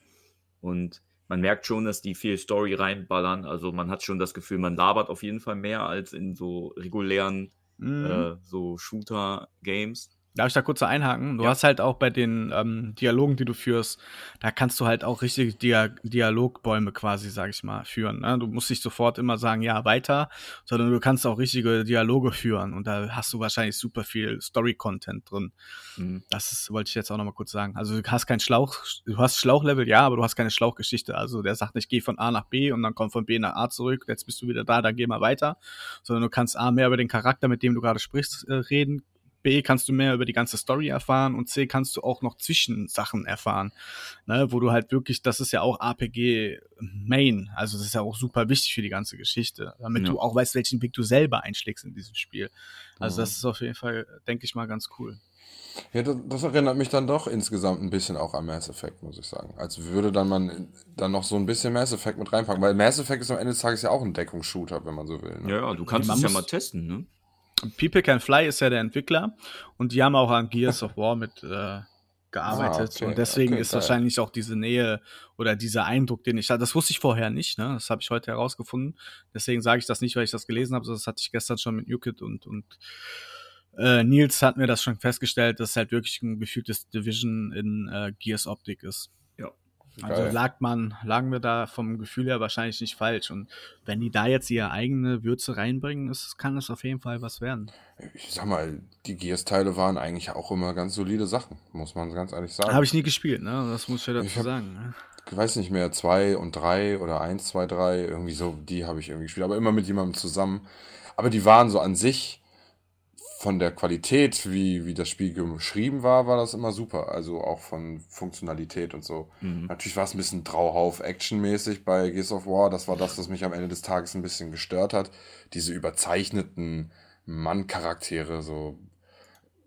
Und man merkt schon, dass die viel Story reinballern. Also man hat schon das Gefühl, man labert auf jeden Fall mehr als in so regulären mhm. äh, so Shooter-Games. Darf ich da kurz einhaken? Du ja. hast halt auch bei den ähm, Dialogen, die du führst, da kannst du halt auch richtige Dia Dialogbäume quasi, sag ich mal, führen. Ne? Du musst nicht sofort immer sagen, ja, weiter, sondern du kannst auch richtige Dialoge führen und da hast du wahrscheinlich super viel Story-Content drin. Mhm. Das ist, wollte ich jetzt auch nochmal kurz sagen. Also du hast kein Schlauch, du hast Schlauchlevel, ja, aber du hast keine Schlauchgeschichte. Also der sagt nicht, geh von A nach B und dann komm von B nach A zurück, jetzt bist du wieder da, dann geh mal weiter. Sondern du kannst A mehr über den Charakter, mit dem du gerade sprichst, äh, reden, B kannst du mehr über die ganze Story erfahren und C kannst du auch noch Zwischensachen erfahren, ne, wo du halt wirklich, das ist ja auch APG Main, also das ist ja auch super wichtig für die ganze Geschichte, damit ja. du auch weißt, welchen Weg du selber einschlägst in diesem Spiel. Also mhm. das ist auf jeden Fall, denke ich mal, ganz cool. Ja, das, das, erinnert mich dann doch insgesamt ein bisschen auch an Mass Effect, muss ich sagen. Als würde dann man dann noch so ein bisschen Mass Effect mit reinpacken, weil Mass Effect ist am Ende des Tages ja auch ein Deckungsshooter, wenn man so will. Ne? Ja, du kannst es ja mal testen, ne? People Can Fly ist ja der Entwickler und die haben auch an Gears of War mit äh, gearbeitet. Ah, okay, und deswegen okay, ist wahrscheinlich auch diese Nähe oder dieser Eindruck, den ich hatte, das wusste ich vorher nicht, ne? Das habe ich heute herausgefunden. Deswegen sage ich das nicht, weil ich das gelesen habe, das hatte ich gestern schon mit Newkit und, und äh, Nils hat mir das schon festgestellt, dass es halt wirklich ein gefühltes Division in äh, Gears Optik ist. Also lag man, lagen wir da vom Gefühl her wahrscheinlich nicht falsch. Und wenn die da jetzt ihre eigene Würze reinbringen, ist, kann es auf jeden Fall was werden. Ich sag mal, die Gears-Teile waren eigentlich auch immer ganz solide Sachen, muss man ganz ehrlich sagen. Habe ich nie gespielt, ne? Das muss ich ja dazu ich hab, sagen. Ne? Ich weiß nicht mehr, zwei und drei oder eins, zwei, drei, irgendwie so, die habe ich irgendwie gespielt, aber immer mit jemandem zusammen. Aber die waren so an sich von der Qualität, wie, wie das Spiel geschrieben war, war das immer super. Also auch von Funktionalität und so. Mhm. Natürlich war es ein bisschen Trauhauf actionmäßig bei Gears of War. Das war das, was mich am Ende des Tages ein bisschen gestört hat. Diese überzeichneten Mann-Charaktere, so.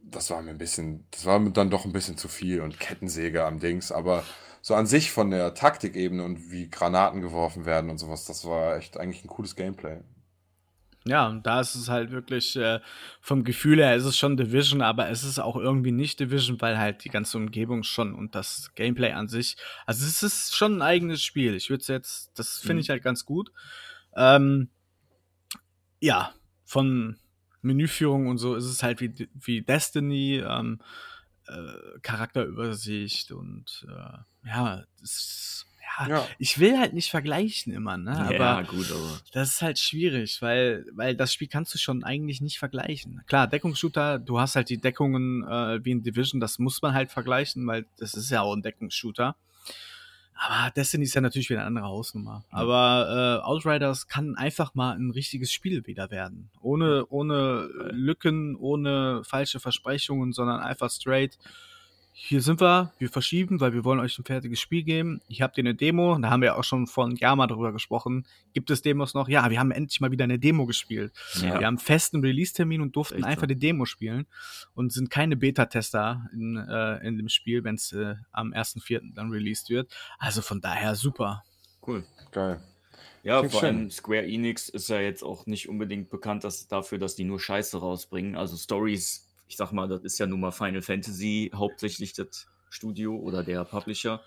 Das war mir ein bisschen, das war mir dann doch ein bisschen zu viel und Kettensäge am Dings, aber so an sich von der Taktikebene und wie Granaten geworfen werden und sowas, das war echt eigentlich ein cooles Gameplay. Ja, und da ist es halt wirklich äh, vom Gefühl her ist es schon Division, aber es ist auch irgendwie nicht Division, weil halt die ganze Umgebung schon und das Gameplay an sich, also es ist schon ein eigenes Spiel. Ich würde jetzt, das finde mhm. ich halt ganz gut. Ähm, ja, von Menüführung und so ist es halt wie, wie Destiny, ähm, äh, Charakterübersicht und äh, ja, das, ja, Ja. ich will halt nicht vergleichen immer, ne? ja, Aber gut, aber. das ist halt schwierig, weil, weil das Spiel kannst du schon eigentlich nicht vergleichen. Klar, Deckungsshooter, du hast halt die Deckungen äh, wie in Division, das muss man halt vergleichen, weil das ist ja auch ein Deckungsshooter. Aber Destiny ist ja natürlich wieder eine andere Hausnummer. Aber äh, Outriders kann einfach mal ein richtiges Spiel wieder werden. Ohne, ohne Lücken, ohne falsche Versprechungen, sondern einfach straight. Hier sind wir, wir verschieben, weil wir wollen euch ein fertiges Spiel geben. Ich habt ihr eine Demo, da haben wir auch schon Jahr mal drüber gesprochen. Gibt es Demos noch? Ja, wir haben endlich mal wieder eine Demo gespielt. Ja. Wir haben festen Release-Termin und durften Echt so. einfach die Demo spielen und sind keine Beta-Tester in, äh, in dem Spiel, wenn es äh, am 1.4. dann released wird. Also von daher super. Cool. Geil. Ja, Klingt vor schön. allem Square Enix ist ja jetzt auch nicht unbedingt bekannt dass, dafür, dass die nur Scheiße rausbringen. Also Stories, ich sag mal, das ist ja nun mal Final Fantasy hauptsächlich das Studio oder der Publisher.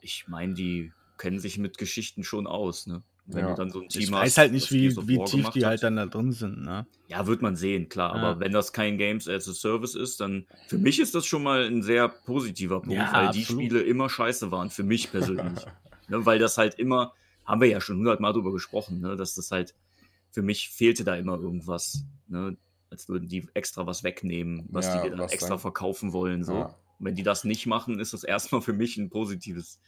Ich meine, die kennen sich mit Geschichten schon aus, ne? Wenn Ja. du dann so ein Team Ich hast, weiß halt nicht, wie, wie tief die hat. halt dann da drin sind. Ne? Ja, wird man sehen, klar. Ja. Aber wenn das kein Games as a Service ist, dann für mich ist das schon mal ein sehr positiver Punkt, Ja, weil die absolut. Spiele immer scheiße waren, für mich persönlich. ne, weil das halt immer, haben wir ja schon hundertmal drüber gesprochen, ne, dass das halt, für mich fehlte da immer irgendwas. Ne, als würden die extra was wegnehmen, was Ja, die dir dann extra dann- verkaufen wollen. So. Ja. Wenn die das nicht machen, ist das erstmal für mich ein positives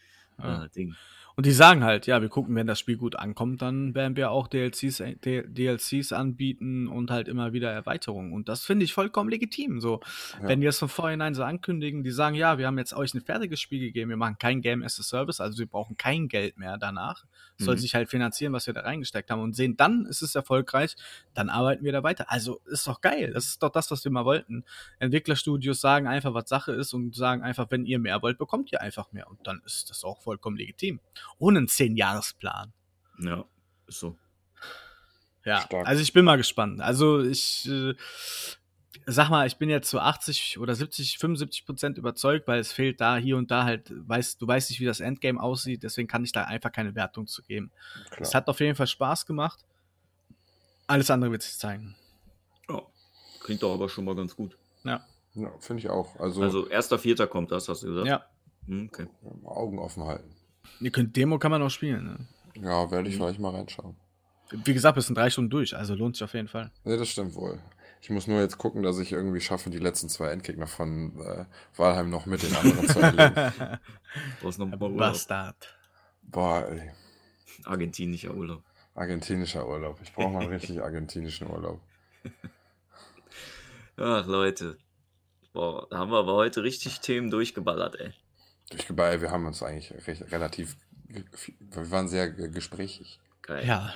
Ja. äh, Ding. Und die sagen halt, ja, wir gucken, wenn das Spiel gut ankommt, dann werden wir auch DLCs, äh, DLCs anbieten und halt immer wieder Erweiterungen. Und das finde ich vollkommen legitim. So, Ja. wenn die das von vornherein so ankündigen, die sagen, ja, wir haben jetzt euch ein fertiges Spiel gegeben, wir machen kein Game as a Service, also wir brauchen kein Geld mehr danach. Es Soll Mhm. sich halt finanzieren, was wir da reingesteckt haben und sehen, dann ist es erfolgreich, dann arbeiten wir da weiter. Also ist doch geil. Das ist doch das, was wir mal wollten. Entwicklerstudios sagen einfach, was Sache ist und sagen einfach, wenn ihr mehr wollt, bekommt ihr einfach mehr. Und dann ist das auch vollkommen legitim. Ohne einen Zehn-Jahres-Plan. Ja, ist so. Ja, Stark. also ich bin mal gespannt. Also ich äh, sag mal, ich bin jetzt zu 80 oder 70, 75 Prozent überzeugt, weil es fehlt da hier und da halt, weißt, du weißt nicht, wie das Endgame aussieht, deswegen kann ich da einfach keine Wertung zu geben. Es Klar. hat auf jeden Fall Spaß gemacht. Alles andere wird sich zeigen. Ja, klingt doch aber schon mal ganz gut. Ja. Ja, Finde ich auch. Also, Also, erster, vierter kommt das, hast du gesagt? Ja. Hm, okay. Augen offen halten. Ihr könnt Demo kann man auch spielen. Ne? Ja, werde ich Mhm. vielleicht mal reinschauen. Wie gesagt, wir sind drei Stunden durch, also lohnt sich auf jeden Fall. Ja, das stimmt wohl. Ich muss nur jetzt gucken, dass ich irgendwie schaffe, die letzten zwei Endgegner von äh, Valheim noch mit den anderen zu erleben. Du brauchst noch mal Urlaub. Bastard. Boah, ey. Argentinischer Urlaub. Argentinischer Urlaub. Ich brauche mal einen richtig argentinischen Urlaub. Ach, Leute. Boah, da haben wir aber heute richtig Themen durchgeballert, ey. Durchgebei, wir haben uns eigentlich recht, relativ. Wir waren sehr ge- gesprächig. Geil. Ja.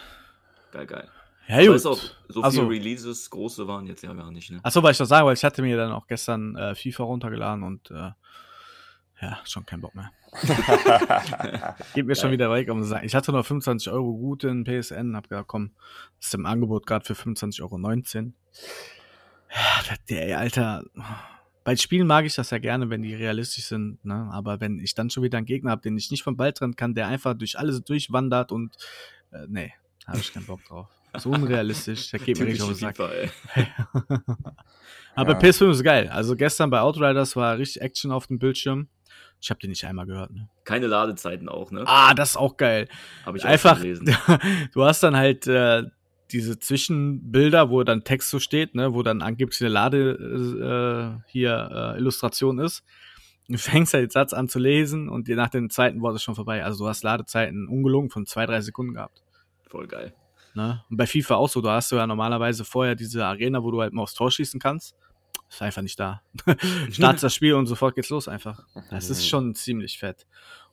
Geil, geil. Ja, gut. ist auch, so Also- viele Releases, große waren jetzt ja gar nicht, ne? Achso, weil ich das sagen wollte, ich hatte mir dann auch gestern äh, FIFA runtergeladen und äh, ja, schon kein Bock mehr. Geht mir schon wieder weg um sagen. Ich hatte noch 25 Euro gut in PSN, hab gedacht, komm, das ist im Angebot gerade für 25,19 Euro. Ja, der, Alter, bei Spielen mag ich das ja gerne, wenn die realistisch sind, ne? Aber wenn ich dann schon wieder einen Gegner habe, den ich nicht vom Ball trennen kann, der einfach durch alles durchwandert und äh, nee, habe ich keinen Bock drauf. So unrealistisch, der geht mir richtig auf den Sack. Aber Ja. PS5 ist geil. Also gestern bei Outriders war richtig Action auf dem Bildschirm. Ich habe den nicht einmal gehört. Ne? Keine Ladezeiten auch, ne? Ah, das ist auch geil. Habe ich Einfach, gelesen. du hast dann halt äh, diese Zwischenbilder, wo dann Text so steht, ne, wo dann angeblich eine Lade äh, hier äh, Illustration ist. Du fängst halt den Satz an zu lesen und dir nach dem zweiten Wort ist schon vorbei. Also du hast Ladezeiten ungelungen von zwei, drei Sekunden gehabt. Voll geil. Ne? Und bei FIFA auch so, da hast du ja normalerweise vorher diese Arena, wo du halt mal aufs Tor schießen kannst. Ist einfach nicht da. Startest das Spiel und sofort geht's los einfach. Das ist schon ziemlich fett.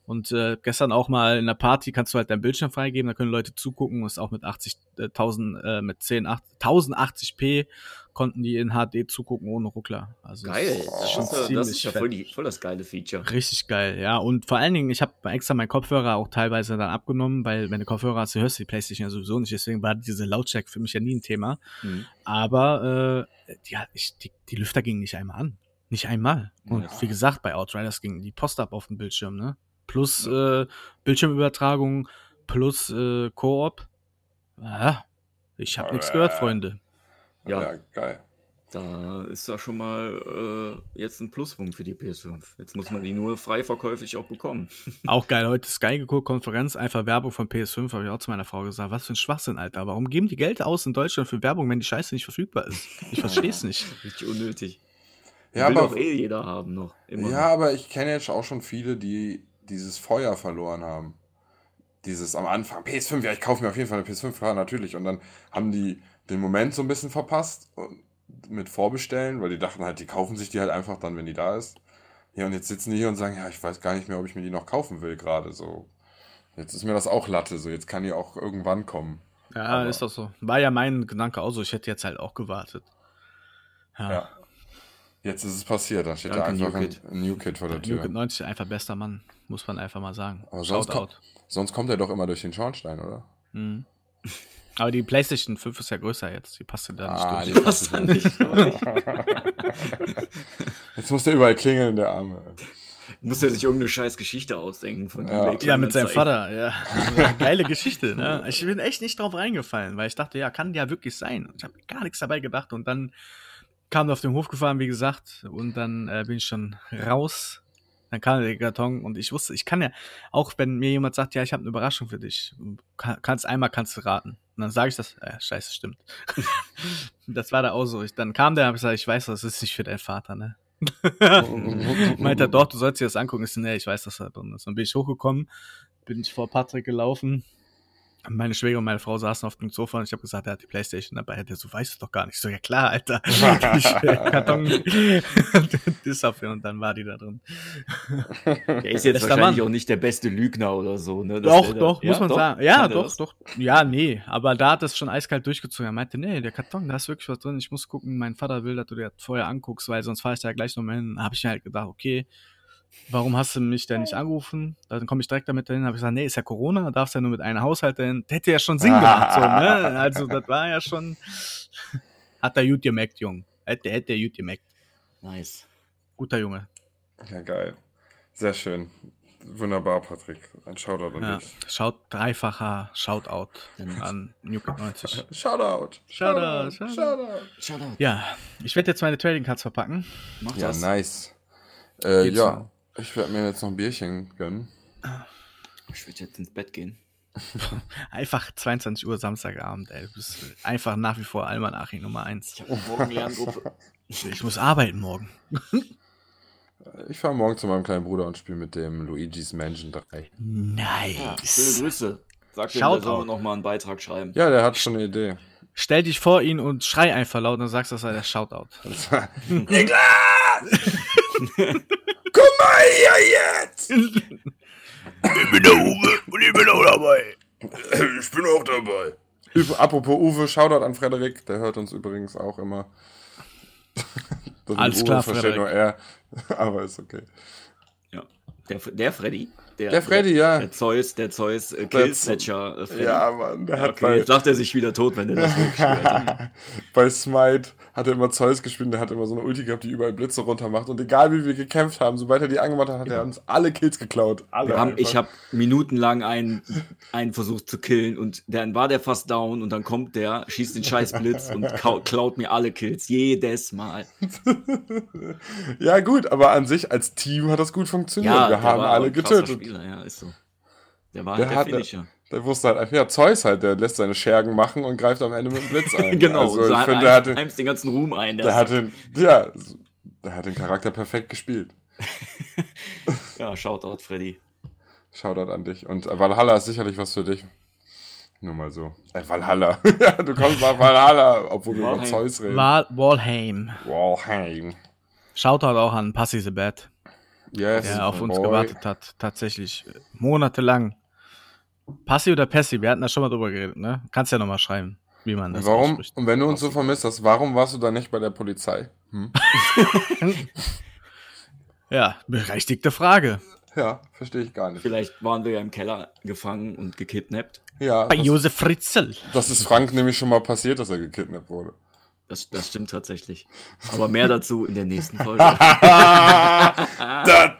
Und äh, gestern auch mal in der Party kannst du halt deinen Bildschirm freigeben, da können Leute zugucken, ist auch mit 80.000, äh, mit 10, 8, 1080p konnten die in HD zugucken ohne Ruckler. Also Geil. das Das ist schon das ziemlich ist ja voll, die, voll das geile Feature. Richtig geil, ja. Und vor allen Dingen, ich habe extra meinen Kopfhörer auch teilweise dann abgenommen, weil wenn du Kopfhörer hast, du hörst die Playstation ja sowieso nicht. Deswegen war diese Lautstärke für mich ja nie ein Thema. Mhm. Aber äh, die, ich, die, die Lüfter gingen nicht einmal an. Nicht einmal. Und Ja. wie gesagt, bei Outriders ging die Post ab auf dem Bildschirm, ne? Plus äh, Bildschirmübertragung, plus äh, Koop. Ja, Ich habe nichts gehört, Freunde. Ja. Ja, geil. Da ist ja schon mal äh, jetzt ein Pluspunkt für die PS5. Jetzt muss man die nur frei verkäuflich auch bekommen. Auch geil, heute Sky geguckt, Konferenz, einfach Werbung von PS5, habe ich auch zu meiner Frau gesagt. Was für ein Schwachsinn, Alter. Warum geben die Geld aus in Deutschland für Werbung, wenn die Scheiße nicht verfügbar ist? Ich verstehe es nicht. Richtig unnötig. Ja, Will aber, eh jeder haben noch. Immer. ja, aber ich kenne jetzt auch schon viele, die dieses Feuer verloren haben. Dieses am Anfang, PS5, ja, ich kaufe mir auf jeden Fall eine PS5, ja, natürlich. Und dann haben die den Moment so ein bisschen verpasst und mit Vorbestellen, weil die dachten halt, die kaufen sich die halt einfach dann, wenn die da ist. Ja, und jetzt sitzen die hier und sagen, ja, ich weiß gar nicht mehr, ob ich mir die noch kaufen will gerade. So, jetzt ist mir das auch Latte, so jetzt kann die auch irgendwann kommen. Ja, Aber- ist doch so. War ja mein Gedanke auch so. Ich hätte jetzt halt auch gewartet. Ja. Ja. Jetzt ist es passiert, da steht da Danke, einfach New ein, Kid. New Kid vor der Tür. Newkid 90, einfach bester Mann. Muss man einfach mal sagen. Aber sonst, kommt, sonst kommt er doch immer durch den Schornstein, oder? Mhm. Aber die PlayStation 5 ist ja größer jetzt. Die passt ja da Ah, nicht die durch. Was dann nicht. Jetzt muss der überall klingeln, der Arme. Muss er sich irgendeine scheiß Geschichte ausdenken von Ja. Ja, mit seinem. Vater, ja. Geile Geschichte, ne? Ich bin echt nicht drauf reingefallen, weil ich dachte, ja, kann ja wirklich sein. Ich habe gar nichts dabei gedacht und dann kam er auf den Hof gefahren, wie gesagt, und dann äh, bin ich schon raus. Dann kam der Karton und ich wusste, ich kann ja, auch wenn mir jemand sagt, ja, ich habe eine Überraschung für dich, kann, kannst einmal kannst du raten. Und dann sage ich das, äh, scheiße, stimmt. das war da auch so. Ich, dann kam der, habe ich gesagt, ich weiß, das ist nicht für deinen Vater, ne? Meint er, doch, du sollst dir das angucken. Ich so, nee, ich weiß, dass er drin ist. Dann bin ich hochgekommen, bin ich vor Patrick gelaufen. Meine Schwäger und meine Frau saßen auf dem Sofa und ich habe gesagt, er hat die Playstation dabei. Der so, weißt du doch gar nicht. Ich so, ja klar, Alter. ich, äh, Karton, das dafür und dann war die da drin. Der ist jetzt Bester wahrscheinlich Mann. auch nicht der beste Lügner oder so, ne? Dass Doch, der da- doch, muss Ja, man doch? sagen. Ja, doch, doch. Ja, nee, aber da hat es schon eiskalt durchgezogen. Er meinte, nee, der Karton, da ist wirklich was drin. Ich muss gucken, mein Vater will, dass du dir das vorher anguckst, weil sonst fahre ich da gleich nochmal hin. Da habe ich mir halt gedacht, okay, warum hast du mich denn nicht angerufen? Dann komme ich direkt damit dahin. Habe ich gesagt, nee, ist ja Corona, darfst ja nur mit einem Haushalt dahin. Das hätte ja schon Sinn gemacht, so, ne? Also, das war ja schon, hat der gut gemerkt, Jung. Hätte, hätte er gut gemerkt. Nice. Guter Junge. Ja, geil. Sehr schön. Wunderbar, Patrick. Ein Shoutout an Ja. dich. Schaut, dreifacher Shoutout an Newkid 90. Shoutout. Shoutout, Shoutout. Shoutout. Shoutout. Ja, ich werde jetzt meine Trading Cards verpacken. Mach Ja, das. nice. Äh, ja, noch? Ich werde mir jetzt noch ein Bierchen gönnen. Ich würde jetzt ins Bett gehen. Einfach 22 Uhr Samstagabend, ey. Du bist einfach nach wie vor Almanaching Nummer 1. Ich habe morgen Lerngruppe. Ich muss arbeiten morgen. Ich fahre morgen zu meinem kleinen Bruder und spiele mit dem Luigi's Mansion 3. Ja, schöne Nice. Grüße. Sag dem, Shoutout. der soll noch mal einen Beitrag schreiben. Ja, der hat schon eine Idee. Stell dich vor ihn und schrei einfach laut und sagst, das sei der Shoutout. Niklas! Komm mal hier jetzt! Ich bin der Uwe und ich bin auch dabei. Ich bin auch dabei. Üb- Apropos Uwe, Shoutout an Frederik, der hört uns übrigens auch immer. Das Alles klar, versteht nur er, aber ist okay. Ja. Der, der Freddy. Der Freddy, ja. Der Zeus, der Zeus äh, Der Killsnatcher. Äh. Ja, Mann, der hat Okay, jetzt lacht er sich wieder tot, wenn der das hochspielt. bei Smite hat er immer Zeus gespielt, der hat immer so eine Ulti gehabt, die überall Blitze runter macht. Und egal wie wir gekämpft haben, sobald er die angemacht hat, hat er uns alle Kills geklaut. Alle. Haben, ich habe minutenlang einen, einen versucht zu killen und dann war der fast down und dann kommt der, schießt den scheiß Blitz und klaut mir alle Kills. Jedes Mal. Ja, gut, aber an sich als Team hat das gut funktioniert. Ja, wir der haben alle getötet. Spieler, ja, ist so. Der war Der halt der, hat- Finisher. Der wusste halt einfach, ja, Zeus halt, der lässt seine Schergen machen und greift am Ende mit dem Blitz ein. genau, Also, und so ich hat finde, der hat, den, den ganzen Ruhm ein. der hat den, ja, der hat den Charakter perfekt gespielt. ja, Shoutout, Freddy. Shoutout an dich. Und äh, Valhalla ist sicherlich was für dich. Nur mal so. Äh, Valhalla. ja, du kommst nach Valhalla, obwohl wir über. Zeus reden. Wal Walheim. Valheim. Shoutout auch an Passy the Bad, Yes, der auf uns boy. gewartet hat. Tatsächlich. Monatelang. Passy oder Passy? Wir hatten da schon mal drüber geredet, ne? Kannst ja nochmal schreiben, wie man das Warum, ausspricht. und wenn du uns so vermisst hast, warum warst du dann nicht bei der Polizei? Hm? Ja, berechtigte Frage. Ja, verstehe ich gar nicht. Vielleicht waren wir ja im Keller gefangen und gekidnappt. Ja, Bei das, Josef Fritzl. das ist Frank nämlich schon mal passiert, dass er gekidnappt wurde. Das, das stimmt tatsächlich. Aber mehr dazu in der nächsten Folge. da, da,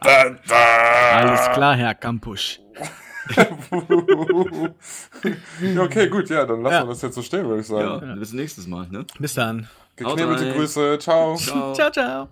da. Alles klar, Herr Kampusch. ja, okay, gut, ja, dann lassen Ja. wir das jetzt so stehen, würde ich Ja, sagen. bis nächstes Mal, ne? Bis dann. Geknebelte. Grüße, ciao. Ciao. Ciao, ciao.